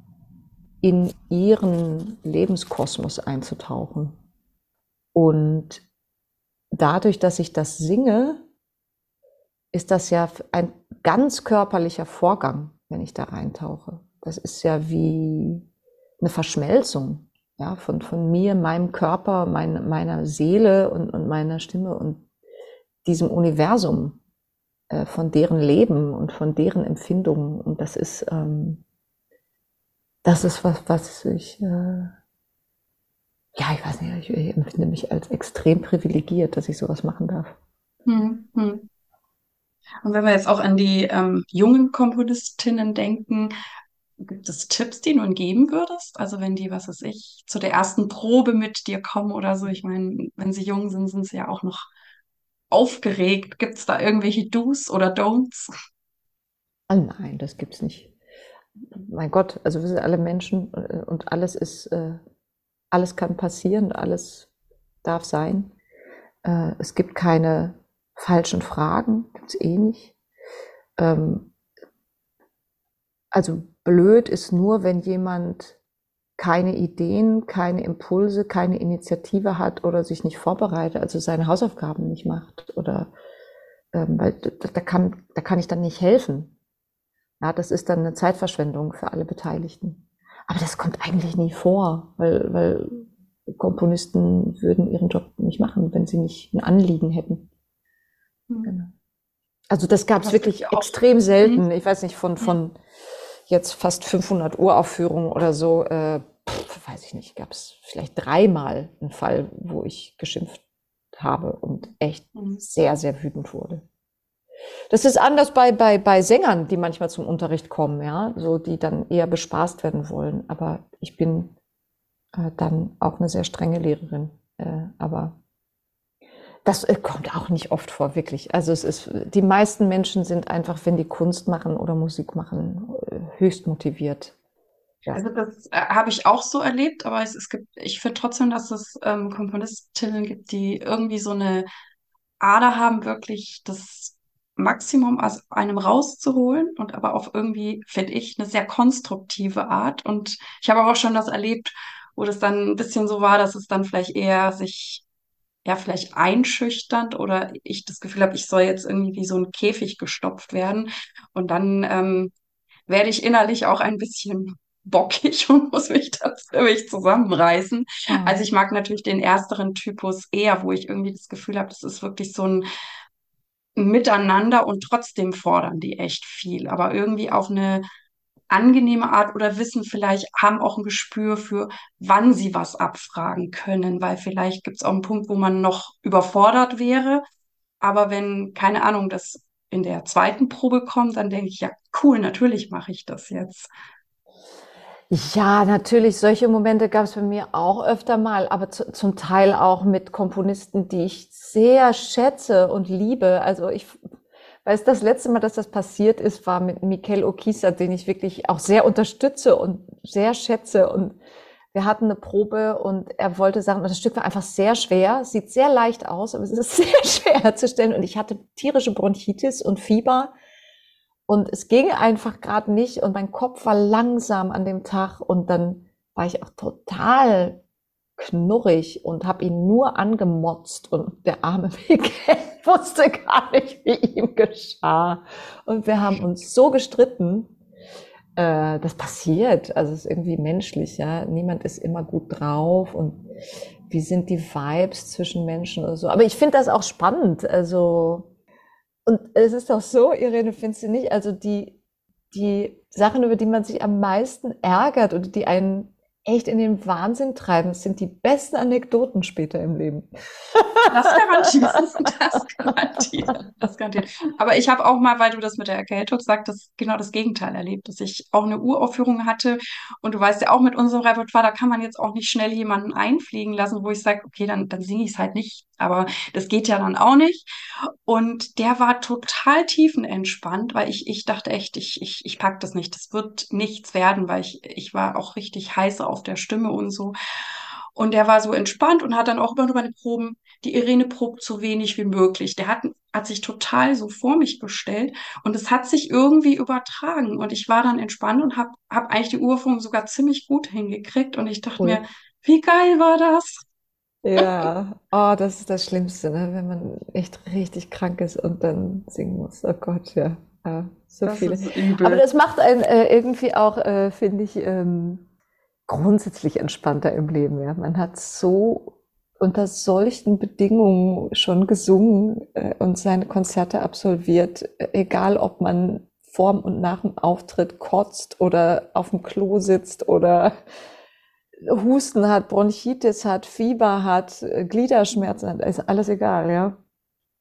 in ihren Lebenskosmos einzutauchen. Und dadurch, dass ich das singe, ist das ja ein ganz körperlicher Vorgang, wenn ich da reintauche. Das ist ja wie eine Verschmelzung ja, von, von mir, meinem Körper, mein, meiner Seele und, und meiner Stimme und diesem Universum, äh, von deren Leben und von deren Empfindungen. Und das ist, ähm, das ist was, was ich, äh, ja, ich weiß nicht, ich empfinde mich als extrem privilegiert, dass ich sowas machen darf. Hm, hm. Und wenn wir jetzt auch an die ähm, jungen Komponistinnen denken, gibt es Tipps, die du ihnen geben würdest? Also wenn die, was weiß ich, zu der ersten Probe mit dir kommen oder so. Ich meine, wenn sie jung sind, sind sie ja auch noch aufgeregt. Gibt es da irgendwelche Do's oder Don'ts? Oh nein, das gibt's nicht. Mein Gott, also wir sind alle Menschen äh, und alles ist, äh, alles kann passieren, alles darf sein. Äh, es gibt keine falschen Fragen, gibt es eh nicht. Ähm, also blöd ist nur, wenn jemand keine Ideen, keine Impulse, keine Initiative hat oder sich nicht vorbereitet, also seine Hausaufgaben nicht macht oder ähm, weil da, da, kann, da kann ich dann nicht helfen. Ja, das ist dann eine Zeitverschwendung für alle Beteiligten. Aber das kommt eigentlich nie vor, weil, weil Komponisten würden ihren Job nicht machen, wenn sie nicht ein Anliegen hätten. Mhm. Genau. Also das gab es wirklich extrem selten. Mhm. Ich weiß nicht, von, von jetzt fast 500 Uraufführungen oder so, äh, pff, weiß ich nicht, gab es vielleicht dreimal einen Fall, wo ich geschimpft habe und echt mhm. sehr, sehr wütend wurde. Das ist anders bei, bei, bei Sängern, die manchmal zum Unterricht kommen, ja, so die dann eher bespaßt werden wollen. Aber ich bin äh, dann auch eine sehr strenge Lehrerin. Äh, aber das äh, kommt auch nicht oft vor, wirklich. Also es ist, die meisten Menschen sind einfach, wenn die Kunst machen oder Musik machen, äh, höchst motiviert. Ja. Also das äh, habe ich auch so erlebt, aber es, es gibt, ich finde trotzdem, dass es ähm, Komponistinnen gibt, die irgendwie so eine Ader haben, wirklich das Maximum aus einem rauszuholen und aber auf irgendwie, finde ich, eine sehr konstruktive Art. Und ich habe auch schon das erlebt, wo das dann ein bisschen so war, dass es dann vielleicht eher sich ja vielleicht einschüchternd oder ich das Gefühl habe, ich soll jetzt irgendwie wie so ein Käfig gestopft werden. Und dann ähm, werde ich innerlich auch ein bisschen bockig und muss mich tatsächlich zusammenreißen. Mhm. Also ich mag natürlich den ersteren Typus eher, wo ich irgendwie das Gefühl habe, das ist wirklich so ein Miteinander und trotzdem fordern die echt viel, aber irgendwie auf eine angenehme Art oder wissen vielleicht, haben auch ein Gespür für, wann sie was abfragen können, weil vielleicht gibt es auch einen Punkt, wo man noch überfordert wäre. Aber wenn, keine Ahnung, das in der zweiten Probe kommt, dann denke ich, ja, cool, natürlich mache ich das jetzt. Ja, natürlich, solche Momente gab es bei mir auch öfter mal, aber zu, zum Teil auch mit Komponisten, die ich sehr schätze und liebe. Also ich weiß, das letzte Mal, dass das passiert ist, war mit Mikel Okisa, den ich wirklich auch sehr unterstütze und sehr schätze. Und wir hatten eine Probe und er wollte sagen, das Stück war einfach sehr schwer, sieht sehr leicht aus, aber es ist sehr schwer herzustellen. Und ich hatte tierische Bronchitis und Fieber. Und es ging einfach gerade nicht und mein Kopf war langsam an dem Tag und dann war ich auch total knurrig und habe ihn nur angemotzt und der arme Michael wusste gar nicht, wie ihm geschah. Und wir haben uns so gestritten, äh, das passiert, also es ist irgendwie menschlich, ja. Niemand ist immer gut drauf und wie sind die Vibes zwischen Menschen oder so. Aber ich finde das auch spannend, also und es ist auch so, Irene, findest du nicht, also die, die Sachen, über die man sich am meisten ärgert oder die einen echt in den Wahnsinn treiben. Sind die besten Anekdoten später im Leben. Das garantiert. Das garantiert. Das garantiert. Aber ich habe auch mal, weil du das mit der Erkältung sagst, das genau das Gegenteil erlebt, dass ich auch eine Uraufführung hatte. Und du weißt ja auch mit unserem Repertoire, da kann man jetzt auch nicht schnell jemanden einfliegen lassen, wo ich sage, okay, dann, dann singe ich es halt nicht. Aber das geht ja dann auch nicht. Und der war total tiefenentspannt, weil ich, ich dachte echt, ich, ich, ich pack das nicht. Das wird nichts werden, weil ich, ich war auch richtig heiß auf der Stimme und so. Und der war so entspannt und hat dann auch immer nur meine Proben, die Irene probt so wenig wie möglich. Der hat, hat sich total so vor mich gestellt und es hat sich irgendwie übertragen. Und ich war dann entspannt und habe hab eigentlich die Urführung sogar ziemlich gut hingekriegt. Und ich dachte cool. mir, wie geil war das? Ja, oh, das ist das Schlimmste, ne? wenn man echt richtig krank ist und dann singen muss. Oh Gott, ja. ja so das viele. Aber das macht einen äh, irgendwie auch, äh, finde ich, ähm, grundsätzlich entspannter im Leben. Ja. Man hat so unter solchen Bedingungen schon gesungen äh, und seine Konzerte absolviert, egal ob man vorm und nach dem Auftritt kotzt oder auf dem Klo sitzt oder Husten hat, Bronchitis hat, Fieber hat, Gliederschmerzen hat, ist alles egal, ja.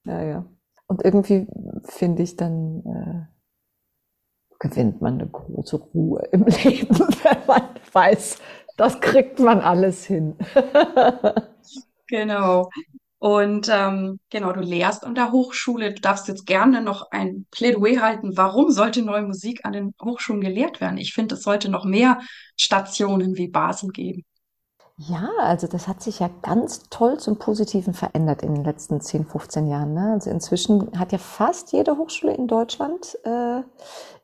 Ja, ja. Und irgendwie finde ich dann, äh, gewinnt man eine große Ruhe im Leben, wenn man weiß, das kriegt man alles hin. genau. Und ähm, genau, du lehrst an der Hochschule. Du darfst jetzt gerne noch ein Plädoyer halten. Warum sollte neue Musik an den Hochschulen gelehrt werden? Ich finde, es sollte noch mehr Stationen wie Basel geben. Ja, also das hat sich ja ganz toll zum Positiven verändert in den letzten 10, 15 Jahren. Ne? Also inzwischen hat ja fast jede Hochschule in Deutschland äh,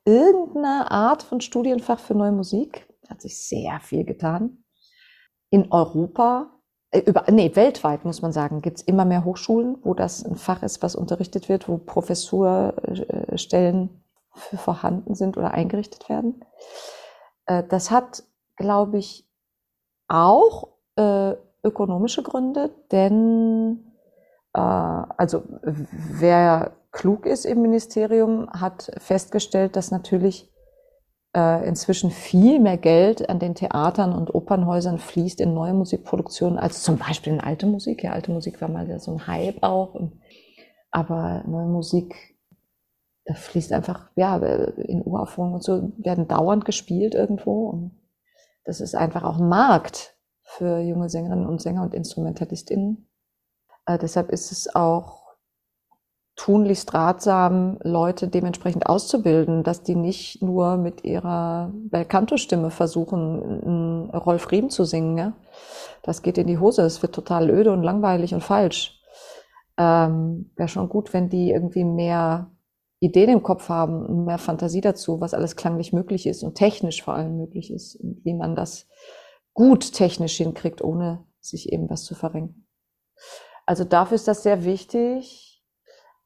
irgendeine Art von Studienfach für neue Musik. Hat sich sehr viel getan. In Europa, über, nee, weltweit muss man sagen, gibt es immer mehr Hochschulen, wo das ein Fach ist, was unterrichtet wird, wo Professurstellen für vorhanden sind oder eingerichtet werden. Äh, das hat, glaube ich, auch äh, ökonomische Gründe, denn äh, also wer klug ist im Ministerium, hat festgestellt, dass natürlich äh, inzwischen viel mehr Geld an den Theatern und Opernhäusern fließt in neue Musikproduktionen als zum Beispiel in alte Musik. Ja, alte Musik war mal so ein Hype auch. aber neue Musik, fließt einfach, ja, in Uraufführungen und so werden dauernd gespielt irgendwo. Und das ist einfach auch ein Markt für junge Sängerinnen und Sänger und InstrumentalistInnen. Äh, deshalb ist es auch tunlichst ratsam, Leute dementsprechend auszubilden, dass die nicht nur mit ihrer Belcanto-Stimme versuchen, Rolf Riem zu singen. Ja? Das geht in die Hose, es wird total öde und langweilig und falsch. Ähm, Wäre schon gut, wenn die irgendwie mehr Ideen im Kopf haben und mehr Fantasie dazu, was alles klanglich möglich ist und technisch vor allem möglich ist und wie man das gut technisch hinkriegt, ohne sich eben was zu verrenken. Also dafür ist das sehr wichtig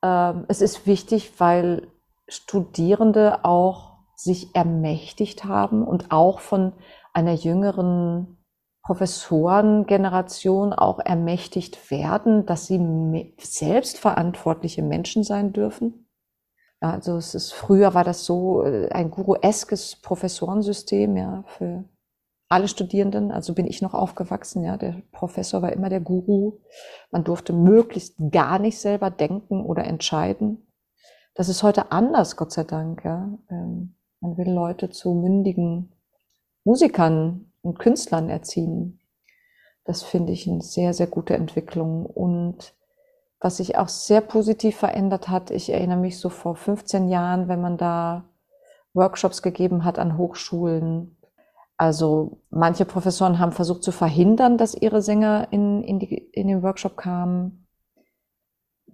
es ist wichtig, weil Studierende auch sich ermächtigt haben und auch von einer jüngeren Professorengeneration auch ermächtigt werden, dass sie selbstverantwortliche Menschen sein dürfen. Also es ist früher war das so äh, ein gurueskes Professorensystem ja für alle Studierenden, also bin ich noch aufgewachsen, ja, der Professor war immer der Guru. Man durfte möglichst gar nicht selber denken oder entscheiden. Das ist heute anders, Gott sei Dank, ja. Ähm, man will Leute zu mündigen Musikern und Künstlern erziehen. Das finde ich eine sehr, sehr gute Entwicklung. Und was sich auch sehr positiv verändert hat, ich erinnere mich so vor 15 Jahren, wenn man da Workshops gegeben hat an Hochschulen, also manche Professoren haben versucht zu verhindern, dass ihre Sänger in, in, die, in den Workshop kamen.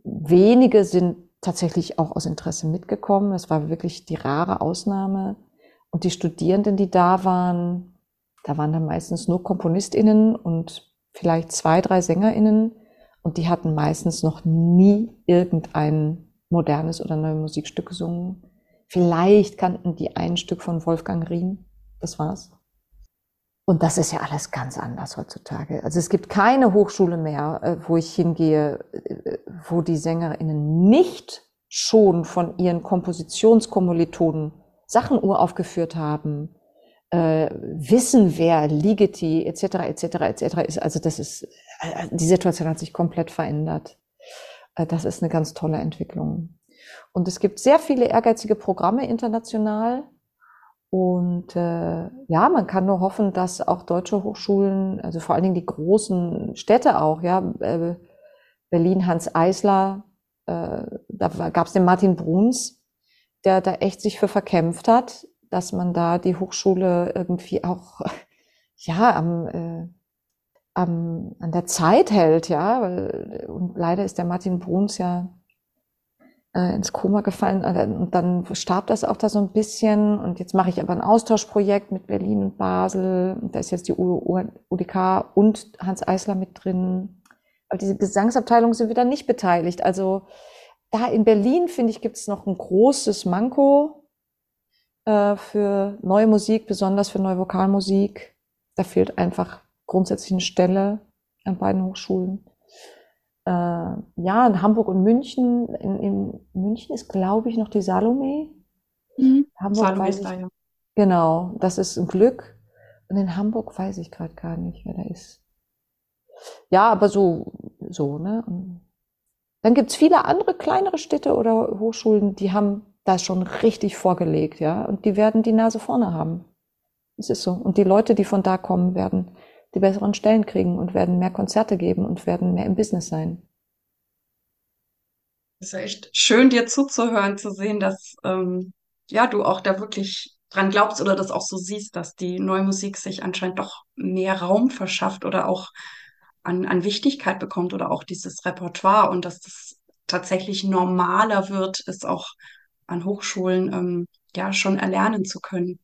Wenige sind tatsächlich auch aus Interesse mitgekommen. Es war wirklich die rare Ausnahme. Und die Studierenden, die da waren, da waren dann meistens nur KomponistInnen und vielleicht zwei, drei SängerInnen. Und die hatten meistens noch nie irgendein modernes oder neues Musikstück gesungen. Vielleicht kannten die ein Stück von Wolfgang Riem. Das war's. Und das ist ja alles ganz anders heutzutage. Also es gibt keine Hochschule mehr, äh, wo ich hingehe, äh, wo die SängerInnen nicht schon von ihren Kompositionskommilitonen Sachen uraufgeführt haben, äh, wissen, wer Ligeti etc. etc. etc. ist. Also das ist, äh, die Situation hat sich komplett verändert. Das ist eine ganz tolle Entwicklung. Und es gibt sehr viele ehrgeizige Programme international, und äh, ja, man kann nur hoffen, dass auch deutsche Hochschulen, also vor allen Dingen die großen Städte auch, ja, äh, Berlin Hans Eisler, äh, da gab es den Martin Bruns, der da echt sich für verkämpft hat, dass man da die Hochschule irgendwie auch ja am, äh, am an der Zeit hält, ja. Und leider ist der Martin Bruns ja äh, ins Koma gefallen äh, und dann starb das auch da so ein bisschen und jetzt mache ich aber ein Austauschprojekt mit Berlin und Basel da ist jetzt die UDK und Hans Eisler mit drin. Aber diese Gesangsabteilungen sind wieder nicht beteiligt. Also da in Berlin, finde ich, gibt es noch ein großes Manko äh, für neue Musik, besonders für neue Vokalmusik. Da fehlt einfach grundsätzlich eine Stelle an beiden Hochschulen äh, ja, in Hamburg und München. In, in München ist, glaube ich, noch die Salome. Mhm. Hamburg Salome ist da, ja. Genau, das ist ein Glück. Und in Hamburg weiß ich gerade gar nicht, wer da ist. Ja, aber so, so, ne? Und dann gibt's viele andere kleinere Städte oder Hochschulen, die haben das schon richtig vorgelegt, ja. Und die werden die Nase vorne haben. Es ist so. Und die Leute, die von da kommen, werden die besseren Stellen kriegen und werden mehr Konzerte geben und werden mehr im Business sein. Es ist ja echt schön, dir zuzuhören, zu sehen, dass ähm, ja du auch da wirklich dran glaubst oder das auch so siehst, dass die neue Musik sich anscheinend doch mehr Raum verschafft oder auch an, an Wichtigkeit bekommt oder auch dieses Repertoire und dass das tatsächlich normaler wird, es auch an Hochschulen ähm, ja schon erlernen zu können.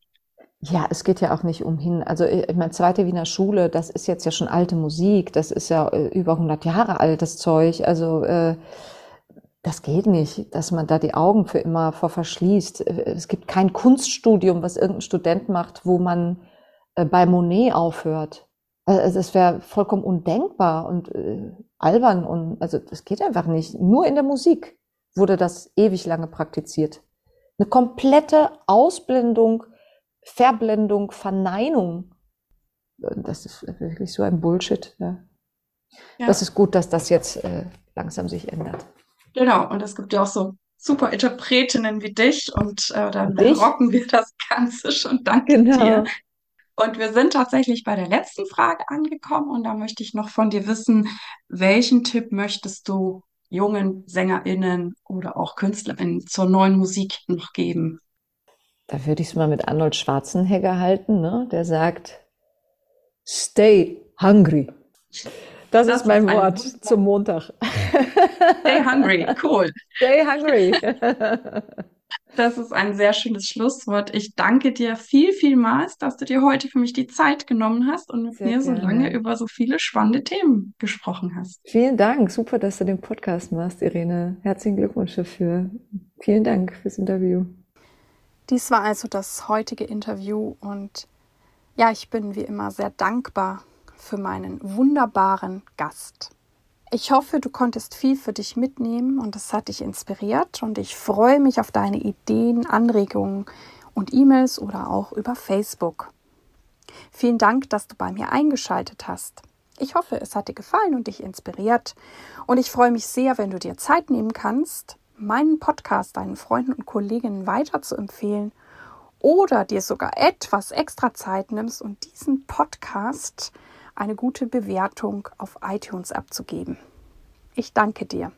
Ja, es geht ja auch nicht umhin. Also äh, ich meine, zweite Wiener Schule, das ist jetzt ja schon alte Musik, das ist ja äh, über 100 Jahre altes Zeug. Also äh, das geht nicht, dass man da die Augen für immer vor verschließt. Äh, es gibt kein Kunststudium, was irgendein Student macht, wo man äh, bei Monet aufhört. Also das wäre vollkommen undenkbar und äh, albern und also das geht einfach nicht. Nur in der Musik wurde das ewig lange praktiziert. Eine komplette Ausblendung Verblendung, Verneinung. Das ist wirklich so ein Bullshit. Ja. ja. Das ist gut, dass das jetzt äh, langsam sich ändert. Genau, und es gibt ja auch so super Interpretinnen wie dich und äh, dann dich? rocken wir das Ganze schon. Danke genau. dir. Und wir sind tatsächlich bei der letzten Frage angekommen und da möchte ich noch von dir wissen, welchen Tipp möchtest du jungen SängerInnen oder auch KünstlerInnen zur neuen Musik noch geben? Da würde ich es mal mit Arnold Schwarzenegger halten, ne? der sagt, stay hungry. Das, das ist mein ist Wort zum Montag. Stay hungry, cool. Stay hungry. Das ist ein sehr schönes Schlusswort. Ich danke dir viel, vielmals, dass du dir heute für mich die Zeit genommen hast und mit sehr mir gerne. so lange über so viele spannende Themen gesprochen hast. Vielen Dank. Super, dass du den Podcast machst, Irene. Herzlichen Glückwunsch dafür. Vielen Dank fürs Interview. Dies war also das heutige Interview und ja, ich bin wie immer sehr dankbar für meinen wunderbaren Gast. Ich hoffe, du konntest viel für dich mitnehmen und es hat dich inspiriert und ich freue mich auf deine Ideen, Anregungen und E-Mails oder auch über Facebook. Vielen Dank, dass du bei mir eingeschaltet hast. Ich hoffe, es hat dir gefallen und dich inspiriert und ich freue mich sehr, wenn du dir Zeit nehmen kannst, meinen Podcast deinen Freunden und Kolleginnen weiter zu empfehlen oder dir sogar etwas extra Zeit nimmst und diesen Podcast eine gute Bewertung auf iTunes abzugeben. Ich danke dir.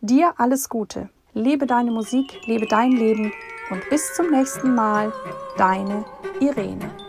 Dir alles Gute. Lebe deine Musik, lebe dein Leben und bis zum nächsten Mal, deine Irene.